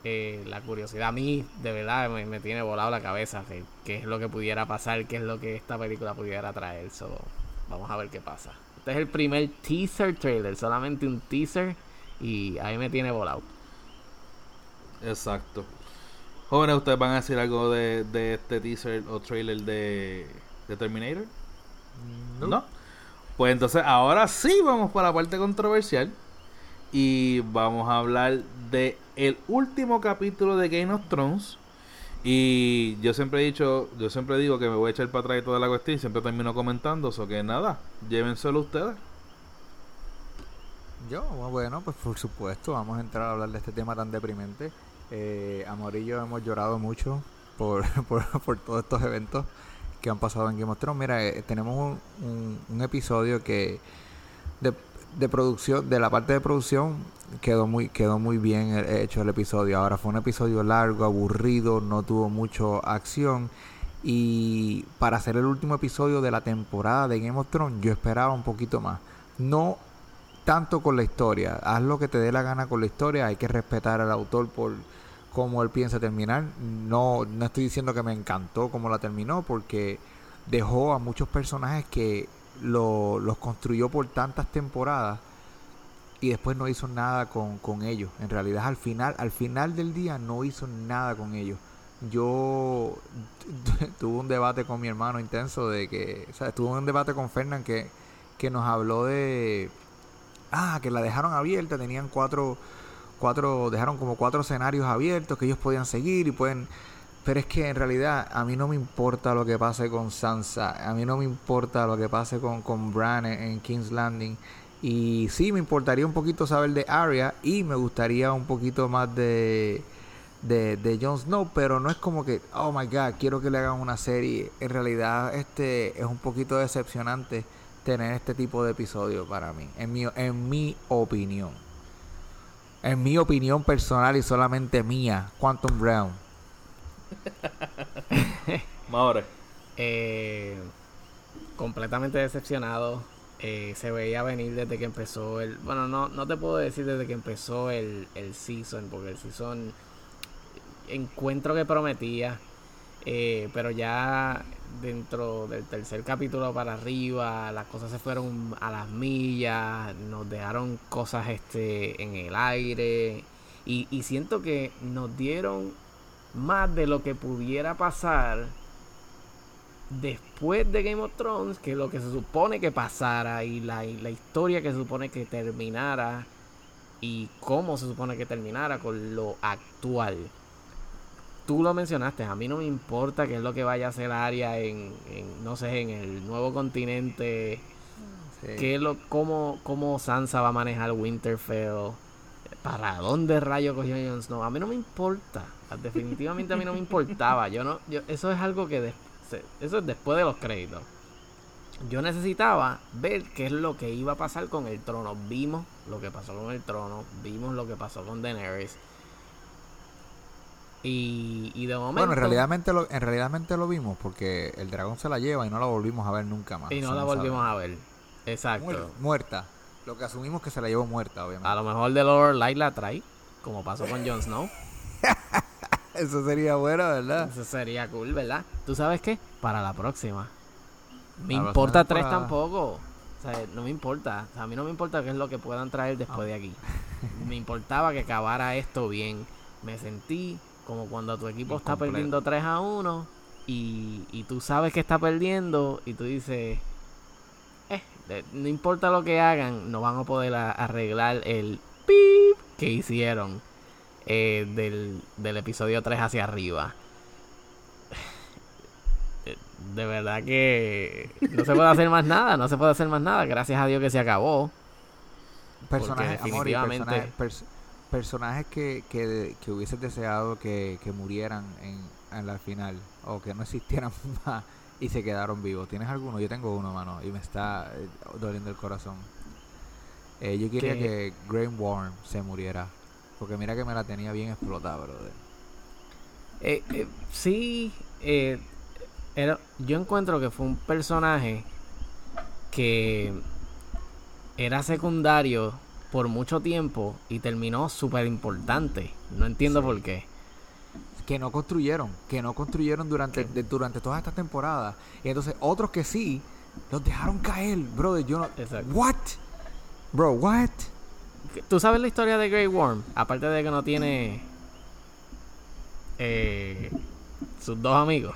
eh, la curiosidad. A mí, de verdad, me, tiene volado la cabeza. qué es lo que pudiera pasar, qué es lo que esta película pudiera traer. So, vamos a ver qué pasa. Este es el primer teaser trailer, solamente un teaser. Y ahí me tiene volado. Exacto. Jóvenes, ¿ustedes van a decir algo de, este teaser o trailer de, Terminator? No. Pues entonces ahora sí vamos para la parte controversial. Y vamos a hablar de el último capítulo de Game of Thrones. Y yo siempre he dicho, yo siempre digo que me voy a echar para atrás de toda la cuestión y siempre termino comentando. Eso que nada, llévenselo ustedes. Yo, bueno, pues por supuesto, vamos a entrar a hablar de este tema tan deprimente. Eh, Amorillo hemos llorado mucho por, por, por todos estos eventos que han pasado en Game of Thrones. Mira, eh, tenemos un, episodio que de, de producción, de la parte de producción, quedó muy, quedó muy bien he- hecho el episodio. Ahora fue un episodio largo, aburrido, no tuvo mucho acción. Y para hacer el último episodio de la temporada de Game of Thrones, yo esperaba un poquito más. No tanto con la historia. Haz lo que te dé la gana con la historia. Hay que respetar al autor por cómo él piensa terminar. No, no estoy diciendo que me encantó cómo la terminó, porque dejó a muchos personajes que lo- los construyó por tantas temporadas y después no hizo nada con, ellos. En realidad al final, al final del día no hizo nada con ellos. Yo tuve un debate con mi hermano intenso de que, o sea, tuve un debate con Fernán que, que nos habló de, ah, que la dejaron abierta, tenían cuatro, cuatro, dejaron como cuatro escenarios abiertos que ellos podían seguir y pueden, pero es que en realidad a mí no me importa lo que pase con Sansa, a mí no me importa lo que pase con, con Bran en, King's Landing. Y sí, me importaría un poquito saber de Arya y me gustaría un poquito más de, de, de Jon Snow, pero no es como que, oh my god, quiero que le hagan una serie. En realidad, este es un poquito decepcionante tener este tipo de episodio para mí, en mi, en mi opinión. En mi opinión personal y solamente mía, Quantum Brown. Maure. Eh, completamente decepcionado. Eh, se veía venir desde que empezó el. Bueno, no, no te puedo decir desde que empezó el, el season, porque el season encuentro que prometía. eh, pero ya dentro del tercer capítulo para arriba, las cosas se fueron a las millas, nos dejaron cosas este en el aire. Y, y siento que nos dieron más de lo que pudiera pasar después de Game of Thrones que lo que se supone que pasara y la, y la historia que se supone que terminara y cómo se supone que terminara con lo actual. Tú lo mencionaste, a mí no me importa qué es lo que vaya a hacer Arya en, en, no sé, en el nuevo continente, qué es lo, cómo, cómo Sansa va a manejar Winterfell, para dónde rayo cogió Jon Snow, a mí no me importa, definitivamente a mí no me importaba, yo no, yo, eso es algo que después eso es después de los créditos. Yo necesitaba ver qué es lo que iba a pasar con el trono. Vimos lo que pasó con el trono, vimos lo que pasó con Daenerys. Y, y de momento. Bueno, en realidad, lo, en realidad lo vimos porque el dragón se la lleva y no la volvimos a ver nunca más. Y no la volvimos a ver. Exacto. Muerta, muerta. Lo que asumimos que se la llevó muerta, obviamente. A lo mejor de Lord Light la trae, como pasó con Jon Snow. Eso sería bueno, ¿verdad? Eso sería cool, ¿verdad? ¿Tú sabes qué? Para la próxima. Me la importa tres para... tampoco. O sea, no me importa. O sea, a mí no me importa qué es lo que puedan traer después oh. de aquí. me importaba que acabara esto bien. Me sentí como cuando tu equipo está perdiendo 3 a 1 y, y, tú sabes que está perdiendo y tú dices, eh, no importa lo que hagan, no van a poder a, arreglar el pip que hicieron eh, del, del episodio 3 hacia arriba. De verdad que no se puede hacer más nada, no se puede hacer más nada. Gracias a Dios que se acabó. Personaje, definitivamente... Amor, personaje, pers personajes que, que, que hubieses deseado que, que murieran en, en, la final o que no existieran más y se quedaron vivos. ¿Tienes alguno? Yo tengo uno, mano, y me está eh, doliendo el corazón. Eh, yo quería que Grey Worm se muriera. Porque mira que me la tenía bien explotada, brother. Eh, eh, sí, eh, era, yo encuentro que fue un personaje que era secundario por mucho tiempo y terminó súper importante. No entiendo sí. por qué. Que no construyeron, que no construyeron durante, de, durante todas estas temporadas. Y entonces otros que sí, los dejaron caer, brother. Yo no... Exacto. ¿What? Bro, what? ¿Tú sabes la historia de Grey Worm? Aparte de que no tiene eh, sus dos amigos.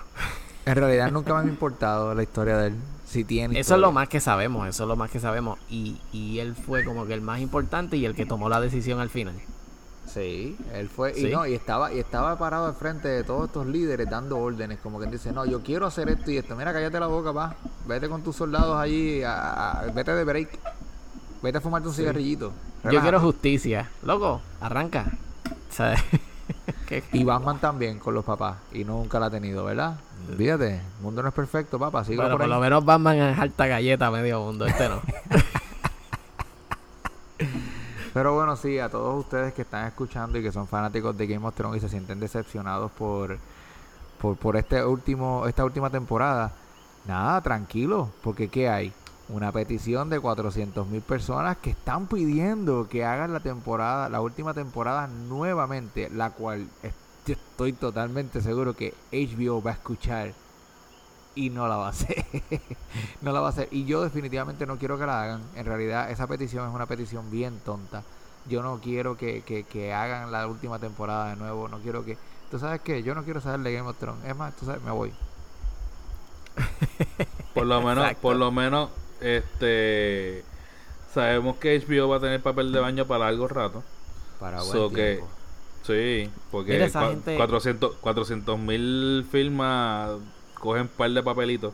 En realidad nunca me ha importado la historia de él. Si tiene eso es lo más que sabemos, eso es lo más que sabemos. Y, y él fue como que el más importante y el que tomó la decisión al final. Sí, él fue ¿Sí? y no y estaba y estaba parado al frente de todos estos líderes dando órdenes, como que dice, "No, yo quiero hacer esto y esto. Mira, cállate la boca, va. Vete con tus soldados allí, a, a, vete de break. Vete a fumarte un sí. cigarrillito. Relájate. Yo quiero justicia. Loco, arranca. ¿Sabes? Y Batman también con los papás. Y nunca la ha tenido, ¿verdad? Fíjate, el mundo no es perfecto, papá. Sigo Bueno, por por ahí. lo menos Batman es alta galleta medio mundo. Este no. Pero bueno, sí, a todos ustedes que están escuchando y que son fanáticos de Game of Thrones y se sienten decepcionados por, por, por este último, esta última temporada, nada, tranquilo, porque ¿qué hay? Una petición de 400 mil personas que están pidiendo que hagan la temporada, la última temporada nuevamente, la cual estoy totalmente seguro que HBO va a escuchar y no la va a hacer. no la va a hacer. Y yo definitivamente no quiero que la hagan. En realidad esa petición es una petición bien tonta. Yo no quiero que, que, que hagan la última temporada de nuevo. No quiero que... ¿Tú sabes qué? Yo no quiero saber de Game of Thrones. Es más, tú sabes, me voy. Por lo menos, Exacto. por lo menos, este sabemos que HBO va a tener papel de baño para largo rato. Para buen So que- tiempo. Sí, porque Mira, esa cua- gente- 400 mil firmas cogen un par de papelitos.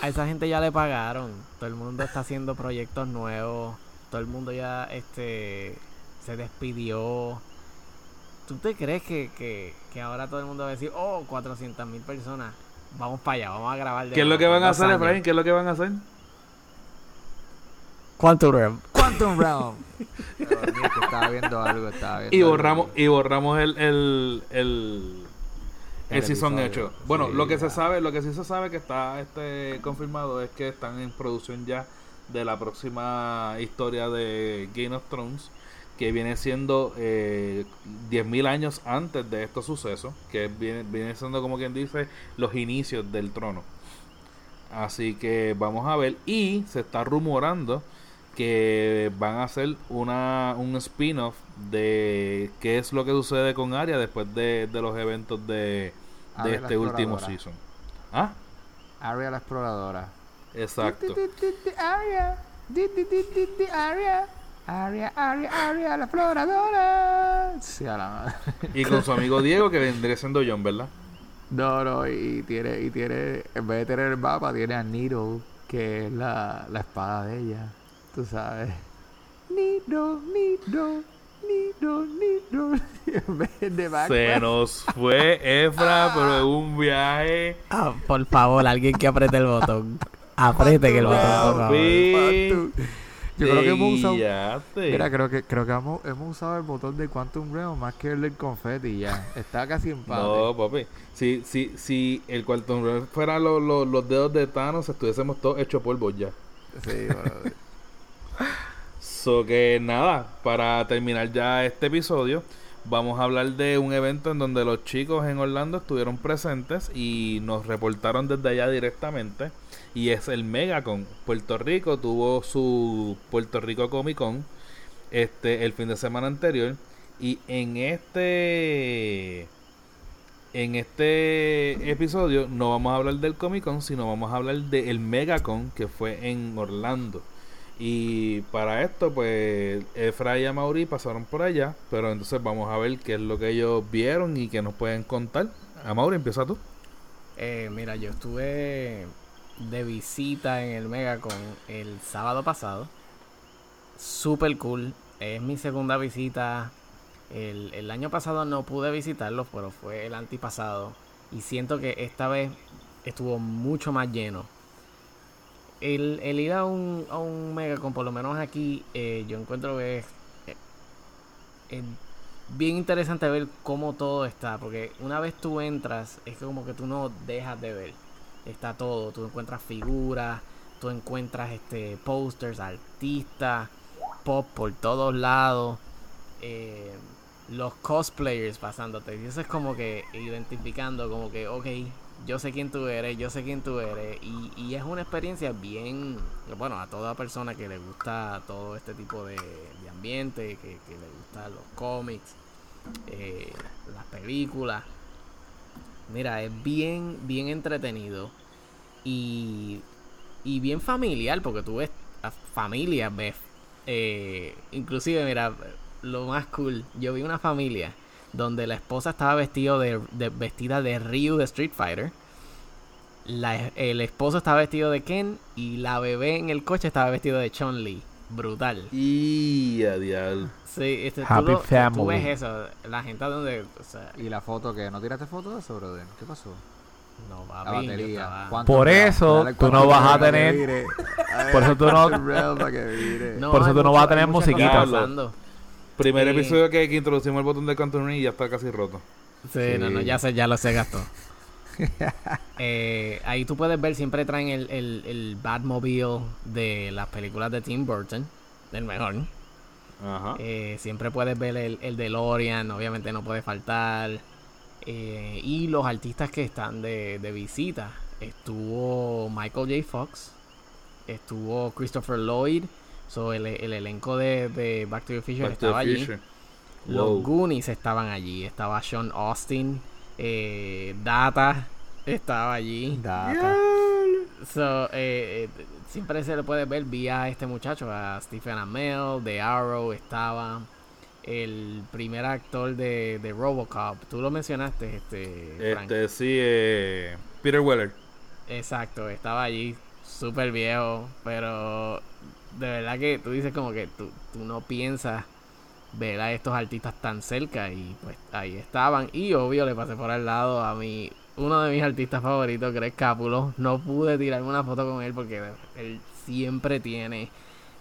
A esa gente ya le pagaron. Todo el mundo está haciendo proyectos nuevos. Todo el mundo ya este se despidió. ¿Tú te crees que, que, que ahora todo el mundo va a decir, oh, 400 mil personas? Vamos para allá, vamos a grabar. de ¿Qué es lo que van a hacer, años". Efraín? ¿Qué es lo que van a hacer? Quantum Realm. Quantum Realm. Pero, mira, que estaba viendo algo, estaba viendo Y algo. borramos, y borramos el, el, el, el El season episodio. 8. Bueno, Sí, lo que ya. se sabe, lo que sí se sabe que está este confirmado es que están en producción ya de la próxima historia de Game of Thrones, que viene siendo eh, 10.000 años antes de estos sucesos, que viene, viene siendo como quien dice los inicios del trono. Así que vamos a ver. Y se está rumorando que van a hacer una, un spin-off de qué es lo que sucede con Arya después de, de los eventos de, de este último season. Ah, Arya la exploradora. exacto. Aria, Aria, Aria, Aria, Aria, la exploradora. Sí, a la madre. Y con su amigo Diego que vendría siendo John, ¿verdad? No, no, y tiene, y tiene, en vez de tener el mapa, tiene a Needle, que es la, la espada de ella. Tú sabes. Needle, Needle, Needle. En vez de Se nos fue Efra, pero en un viaje. Ah, por favor, alguien que apriete el botón. Apriete que el botón, por favor. Papi. Yo creo que hemos usado. Mira, creo que, creo que hemos, hemos usado el botón de Quantum Realm más que el del confeti ya. Está casi empate. No, papi. Si, si, si el Quantum Realm fuera lo- lo- los dedos de Thanos, estuviésemos todos hechos polvo ya. Sí, brother. So que nada, para terminar ya este episodio, vamos a hablar de un evento en donde los chicos en Orlando estuvieron presentes y nos reportaron desde allá directamente. Y es el Megacon. Puerto Rico tuvo su Puerto Rico Comic Con este, el fin de semana anterior. Y en este en este episodio no vamos a hablar del Comic Con, sino vamos a hablar del Megacon que fue en Orlando. Y para esto, pues, Efra y Mauri pasaron por allá, pero entonces vamos a ver qué es lo que ellos vieron y qué nos pueden contar. Mauri, empieza tú. Eh, mira, yo estuve de visita en el Megacon el sábado pasado. Super cool. Es mi segunda visita. El, año pasado no pude visitarlo, pero fue el antipasado. Y siento que esta vez estuvo mucho más lleno. El, el ir a un, a un Megacon, por lo menos aquí, eh, yo encuentro que es, eh, es bien interesante ver cómo todo está. Porque una vez tú entras, es como que tú no dejas de ver. Está todo. Tú encuentras figuras, tú encuentras este posters, artistas, pop por todos lados. eh, los cosplayers pasándote. Y eso es como que identificando, como que, ok, yo sé quién tú eres, yo sé quién tú eres. Y, y es una experiencia bien, bueno, a toda persona que le gusta todo este tipo de, de ambiente, que, que le gustan los cómics, eh, las películas. Mira, es bien, bien entretenido y, y bien familiar, porque tú ves a familias, ves, eh, inclusive, mira, lo más cool, yo vi una familia donde la esposa estaba vestido de, de- vestida de Ryu de Street Fighter, la- el esposo estaba vestido de Ken y la bebé en el coche estaba vestido de Chun-Li. brutal. Y a diablo. Sí, este, tú, Happy lo- tú family. ves eso, la gente donde, o sea, ¿Y la foto que ¿No tiraste foto de eso, brother? ¿Qué pasó? no papi, yo batería. estaba- ¿Cuánto Por eso, tú no vas a tener-. A Por eso tú no- Por eso tú no vas a tener musiquita. Primer episodio que, que introducimos el botón de control y ya está casi roto. Sí, no, no, ya se, ya lo se gastó. Eh, ahí tú puedes ver, siempre traen el, el, el Batmobile de las películas de Tim Burton, el mejor. Ajá. Eh, siempre puedes ver el, el DeLorean, obviamente no puede faltar. Eh, y los artistas que están de, de visita. Estuvo Michael J. Fox, estuvo Christopher Lloyd, so el, el elenco de, de Back to the Future Back to estaba the allí. Future. Los Wow. Goonies estaban allí. Estaba Sean Austin. eh, Data estaba allí. Data. So, eh, eh, siempre se le puede ver vía este muchacho, a Stephen Amell, de Arrow estaba. El primer actor de, de Robocop. Tú lo mencionaste, este. Frank. Este, sí, eh, Peter Weller. Exacto, estaba allí. Súper viejo. Pero de verdad que tú dices como que tú, tú no piensas ver a estos artistas tan cerca y pues ahí estaban. Y obvio le pasé por al lado a mi uno de mis artistas favoritos Greg Cápulo no pude tirarme una foto con él porque él siempre tiene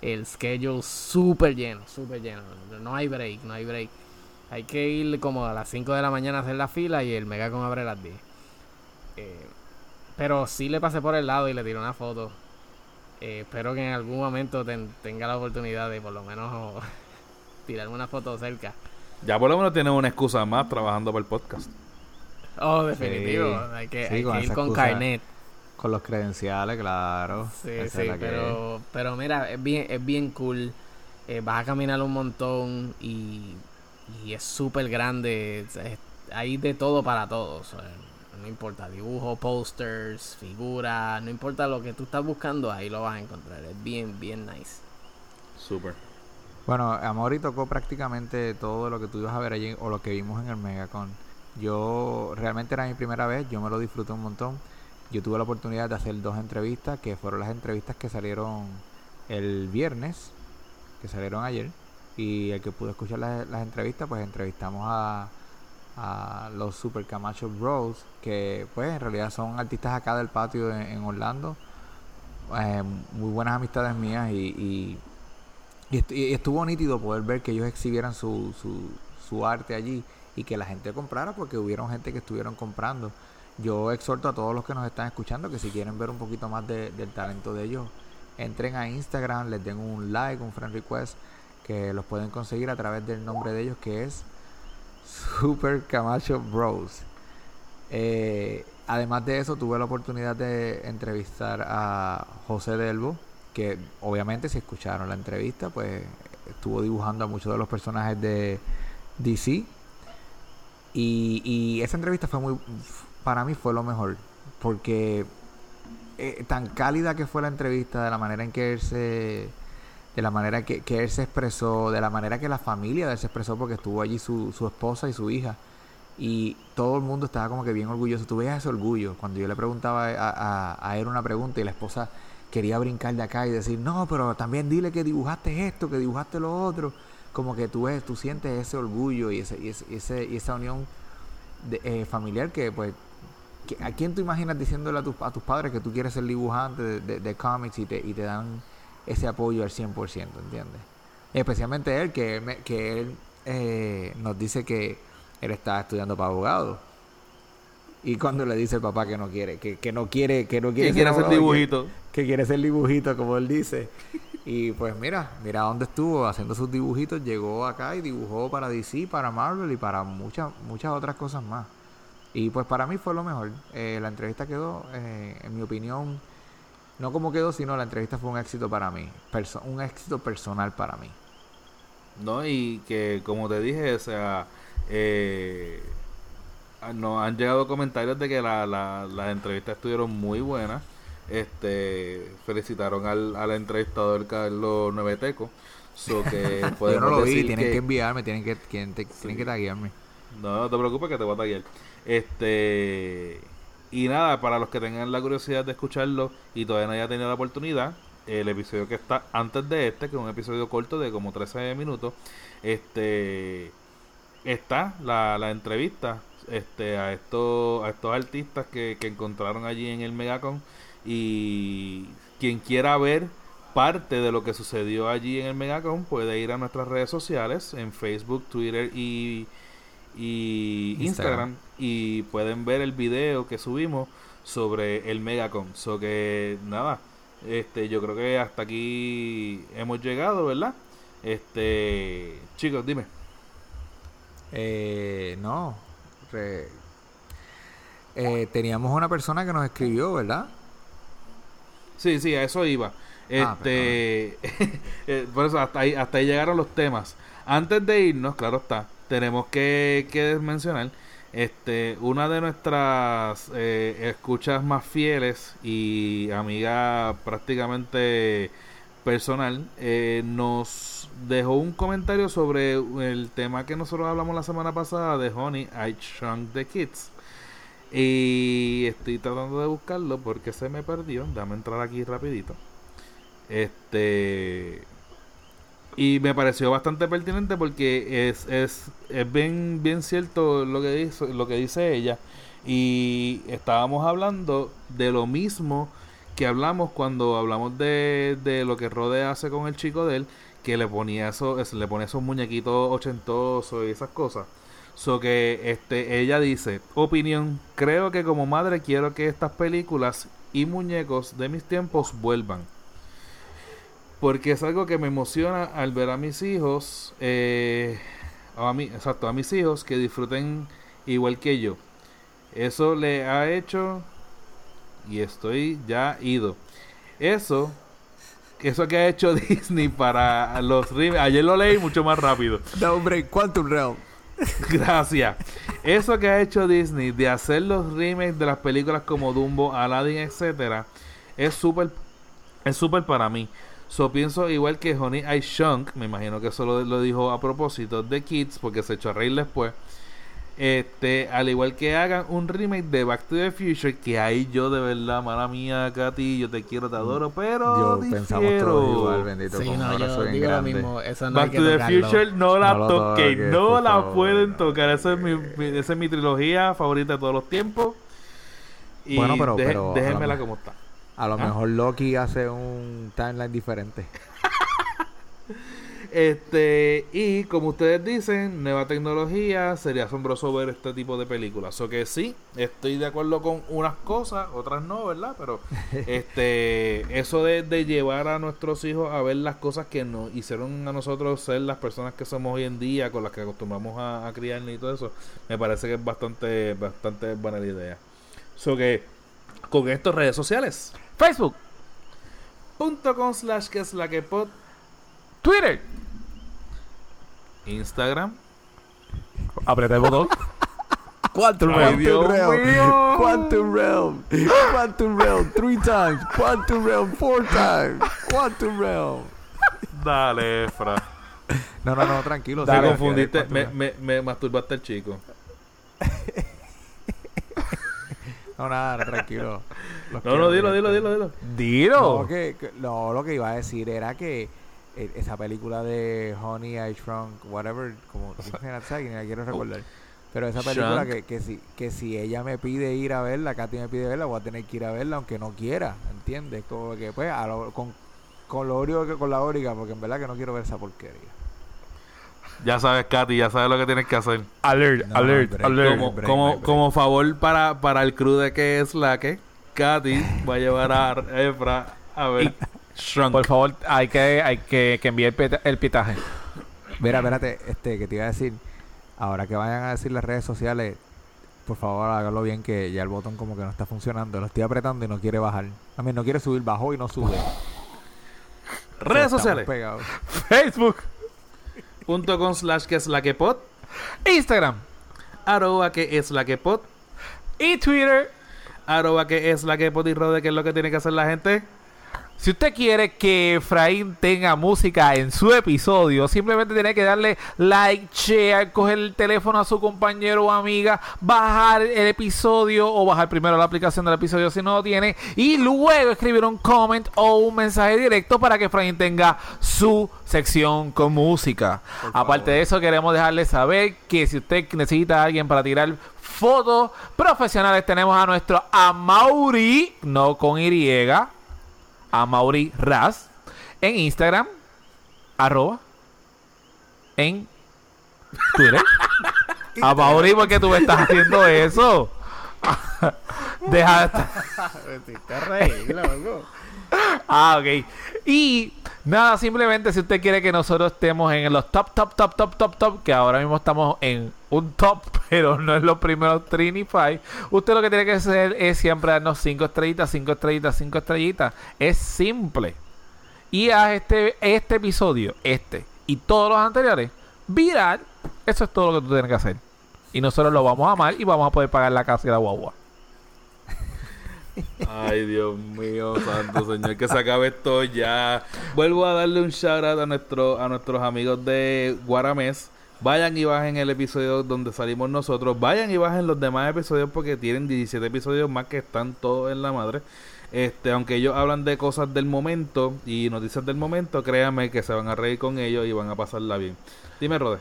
el schedule súper lleno súper lleno. No hay break no hay break. Hay que ir como a las 5 de la mañana a hacer la fila y el Megacon abre a las 10 Eh, pero sí le pasé por el lado y le tiré una foto Eh, espero que en algún momento ten- tenga la oportunidad de por lo menos tirarme una foto cerca. Ya por lo menos tiene una excusa más trabajando para el podcast. Oh, definitivo. Sí. Hay que, Sí, hay con que ir con excusa. carnet. Con los credenciales, claro. Sí, Esa sí, la que pero, pero mira, es bien, es bien cool. Eh, vas a caminar un montón y, y es súper grande. Es- es- hay de todo para todos. No importa, dibujo, posters, figuras, no importa lo que tú estás buscando, ahí lo vas a encontrar. Es bien, bien nice. Súper. Bueno, Amori tocó prácticamente todo lo que tú ibas a ver allí o lo que vimos en el Megacon. Yo realmente era mi primera vez, yo me lo disfruté un montón. Yo tuve la oportunidad de hacer dos entrevistas, que fueron las entrevistas que salieron el viernes, que salieron ayer. Y el que pudo escuchar las, las entrevistas, pues entrevistamos a, a los Super Camacho Bros, que pues en realidad son artistas acá del patio en, Orlando. Eh, muy buenas amistades mías y, y y, est- y estuvo nítido poder ver que ellos exhibieran su, su, arte allí y que la gente comprara porque hubieron gente que estuvieron comprando. Yo exhorto a todos los que nos están escuchando que si quieren ver un poquito más de- del talento de ellos, entren a Instagram, les den un like, un friend request, que los pueden conseguir a través del nombre de ellos que es Super Camacho Bros. Eh, además de eso, tuve la oportunidad de entrevistar a José Delbo, que obviamente si escucharon la entrevista, pues estuvo dibujando a muchos de los personajes de DC. Y, esa entrevista fue muy, para mí fue lo mejor, porque eh, tan cálida que fue la entrevista, de la manera en que él se, de la manera que, que él se expresó, de la manera que la familia de él se expresó, porque estuvo allí su, su esposa y su hija. Y todo el mundo estaba como que bien orgulloso. Tú veías ese orgullo. Cuando yo le preguntaba a, a, a él una pregunta y la esposa quería brincar de acá y decir, no, pero también dile que dibujaste esto, que dibujaste lo otro. Como que tú ves, tú sientes ese orgullo y, ese, y, ese, y esa unión de- eh, familiar que, pues, ¿a quién tú imaginas diciéndole a tus, a tus padres que tú quieres ser dibujante de, de- de cómics y te, y te dan ese apoyo al 100%, ¿entiendes? Especialmente él, que, él que él eh, nos dice que él está estudiando para abogado. Y cuando le dice el papá que no quiere, que, que no quiere, que no quiere, ¿Quién quiere hacer abogado, que- dibujito? que quiere ser dibujito, como él dice. Y pues mira, mira dónde estuvo haciendo sus dibujitos, llegó acá y dibujó para DC, para Marvel y para muchas muchas otras cosas más. Y pues para mí fue lo mejor. Eh, la entrevista quedó, eh, en mi opinión, no como quedó, sino la entrevista fue un éxito para mí, perso- un éxito personal para mí. No, y que como te dije, o sea, eh, nos han llegado comentarios de que la, la- las entrevistas estuvieron muy buenas. Este, felicitaron al, al entrevistador Carlos Nueveteco. So que Yo no lo vi, decir tienen que, que- enviarme, tienen que, tienen, te- tienen que taguearme. No, no te preocupes que te voy a taguear. Este. Y nada, para los que tengan la curiosidad de escucharlo y todavía no haya tenido la oportunidad, el episodio que está antes de este, que es un episodio corto de como 13 minutos, este está la, la entrevista este a estos a estos artistas que, que encontraron allí en el Megacon y quien quiera ver parte de lo que sucedió allí en el Megacon puede ir a nuestras redes sociales en Facebook, Twitter y, y Instagram. Instagram. Y pueden ver el video que subimos sobre el Megacon. So que nada, este yo creo que hasta aquí hemos llegado, ¿verdad? Este, chicos, dime. Eh, no. re- eh, teníamos una persona que nos escribió, ¿verdad? Sí, sí, a eso iba. Ah, Este, eh, por eso hasta ahí, hasta ahí llegaron los temas. Antes de irnos, claro está, tenemos que, que mencionar, este, una de nuestras eh, escuchas más fieles y amiga prácticamente personal, eh, nos dejó un comentario sobre el tema que nosotros hablamos la semana pasada de Honey, I Shrunk the Kids. Y estoy tratando de buscarlo porque se me perdió. Dame entrar aquí rapidito. Este y me pareció bastante pertinente porque es, es, es bien, bien cierto lo que dice, lo que dice ella. Y estábamos hablando de lo mismo que hablamos cuando hablamos de, de lo que Rode hace con el chico de él, que le ponía eso, es- le pone esos muñequitos ochentosos y esas cosas. So que este, ella dice, opinión, creo que como madre quiero que estas películas y muñecos de mis tiempos vuelvan. Porque es algo que me emociona al ver a mis hijos, eh, a mí, exacto, a mis hijos que disfruten igual que yo. Eso le ha hecho y estoy ya ido. Eso, eso que ha hecho Disney para los remakes, ayer lo leí mucho más rápido. No, hombre, Quantum Realm. Gracias. Eso que ha hecho Disney de hacer los remakes de las películas como Dumbo, Aladdin, etcétera, es súper es súper para mí. So pienso igual que Honey I Shrunk, me imagino que eso lo, lo dijo a propósito de Kids porque se echó a reír después. Este, al igual que hagan un remake de Back to the Future, que ahí yo de verdad, mala mía, Katy, yo te quiero, te adoro, pero Yo pensamos difiero. todos igual, bendito. Sí, no, yo digo lo mismo. Eso no hay Back que to the tocarlo. Future no la No toques, no la favor. pueden tocar. Esa es mi, mi- esa es mi trilogía favorita de todos los tiempos. Y Bueno, pero- déjenmela como está. A lo Ah. mejor Loki hace un timeline diferente. Este, y como ustedes dicen, nueva tecnología, sería asombroso ver este tipo de películas. O que sí, estoy de acuerdo con unas cosas, otras no, ¿verdad? Pero este, eso de, de llevar a nuestros hijos a ver las cosas que nos hicieron a nosotros ser las personas que somos hoy en día, con las que acostumbramos a, a criarnos y todo eso, me parece que es bastante, bastante buena la idea. So que, con estas redes sociales, Facebook, punto com slash que es la que pod, Twitter. Instagram, Aprieta el botón. Quantum Ay, Realm. Quantum Realm. Quantum Realm. Three times. Quantum Realm. Four times. Quantum Realm. dale, Efra. No, no, no, tranquilo. Te confundiste, me, Quantum me, me masturbaste el chico. No, nada, no, tranquilo. Los No, no, dilo, dilo, dilo, dilo. Dilo. No, que, que- no, lo que iba a decir era que eh, esa película de Honey, I Shrunk, whatever, como ni la quiero recordar. Pero esa película que, que, si, que si ella me pide ir a verla, Katy me pide verla, voy a tener que ir a verla aunque no quiera, ¿entiendes? Como que pues a lo- con, con lo único que con la óriga, porque en verdad que no quiero ver esa porquería. Ya sabes, Katy, ya sabes lo que tienes que hacer. Alert, No, alert, break, alert. Como, break, como, break, break. como favor para, para el crew de que es la que Katy va a llevar a Efra a ver Shrunk. Por favor, hay que, hay que, que enviar el, pitaje. Mira, espérate, este, que te iba a decir, ahora que vayan a decir las redes sociales, por favor hágalo bien que ya el botón como que no está funcionando, lo estoy apretando y no quiere bajar. A mí no quiere subir, bajó y no sube. Redes sociales. pegados. Facebook, Punto com slash que es la que pod. Instagram Arroba que es la que pod. y Twitter. Arroba que es la que pod y rode que es lo que tiene que hacer la gente. Si usted quiere que Efraín tenga música en su episodio, simplemente tiene que darle like, share, coger el teléfono a su compañero o amiga, bajar el episodio o bajar primero la aplicación del episodio si no lo tiene y luego escribir un comment o un mensaje directo para que Efraín tenga su sección con música. Aparte de eso, queremos dejarle saber que si usted necesita a alguien para tirar fotos profesionales, tenemos a nuestro Amauri, no con Y, Amauri Raz, en Instagram, arroba, en Twitter. Amauri, ¿por qué tú me estás haciendo eso? Deja Ah, ok. Y nada, simplemente si usted quiere que nosotros estemos en los top, top, top, top, top, top, que ahora mismo estamos en un top, pero no es los primeros 3 ni 5, usted lo que tiene que hacer es siempre darnos 5 estrellitas, 5 estrellitas, 5 estrellitas. Es simple. Y a este, este episodio, este y todos los anteriores, viral. Eso es todo lo que tú tienes que hacer. Y nosotros lo vamos a amar y vamos a poder pagar la casa y la guagua. Ay, Dios mío, santo señor, que se acabe esto ya. Vuelvo a darle un shout out a, nuestro, a nuestros amigos de Guaramés. Vayan y bajen el episodio donde salimos nosotros. Vayan y bajen los demás episodios porque tienen 17 episodios más que están todos en la madre. Este, aunque ellos hablan de cosas del momento y noticias del momento, créanme que se van a reír con ellos y van a pasarla bien. Dime, Rode.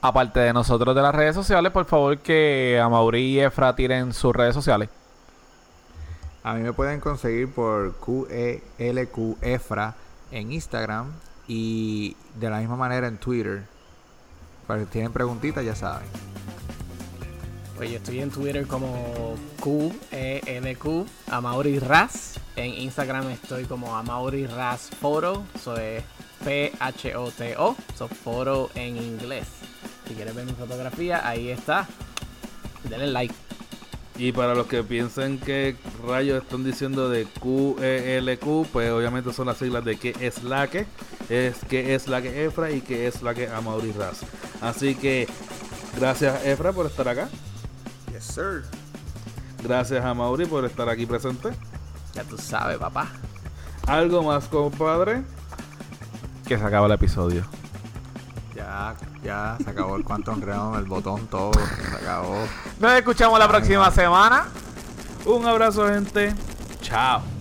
Aparte de nosotros de las redes sociales, por favor que a Mauri y Efra tiren sus redes sociales. A mí me pueden conseguir por QELQ Efra en Instagram y de la misma manera en Twitter. Para si tienen preguntitas, ya saben. Pues yo estoy en Twitter como QELQ Amauri Raz. En Instagram estoy como Amauri Raz Photo. Eso es P-H-O-T-O. Eso photo en inglés. Si quieres ver mi fotografía, ahí está. Denle like. Y para los que piensen que rayos están diciendo de QELQ, pues obviamente son las siglas de que es la que, es que es la que Efra y que es la que Amaury Raz. Así que gracias Efra por estar acá. Yes, sir. Gracias a Mauri por estar aquí presente. Ya tú sabes, papá. ¿Algo más, compadre? Que se acaba el episodio. Ya, ya, se acabó el Quantum Realm, el botón, todo. Se acabó. Nos escuchamos la próxima semana. Un abrazo, gente. Chao.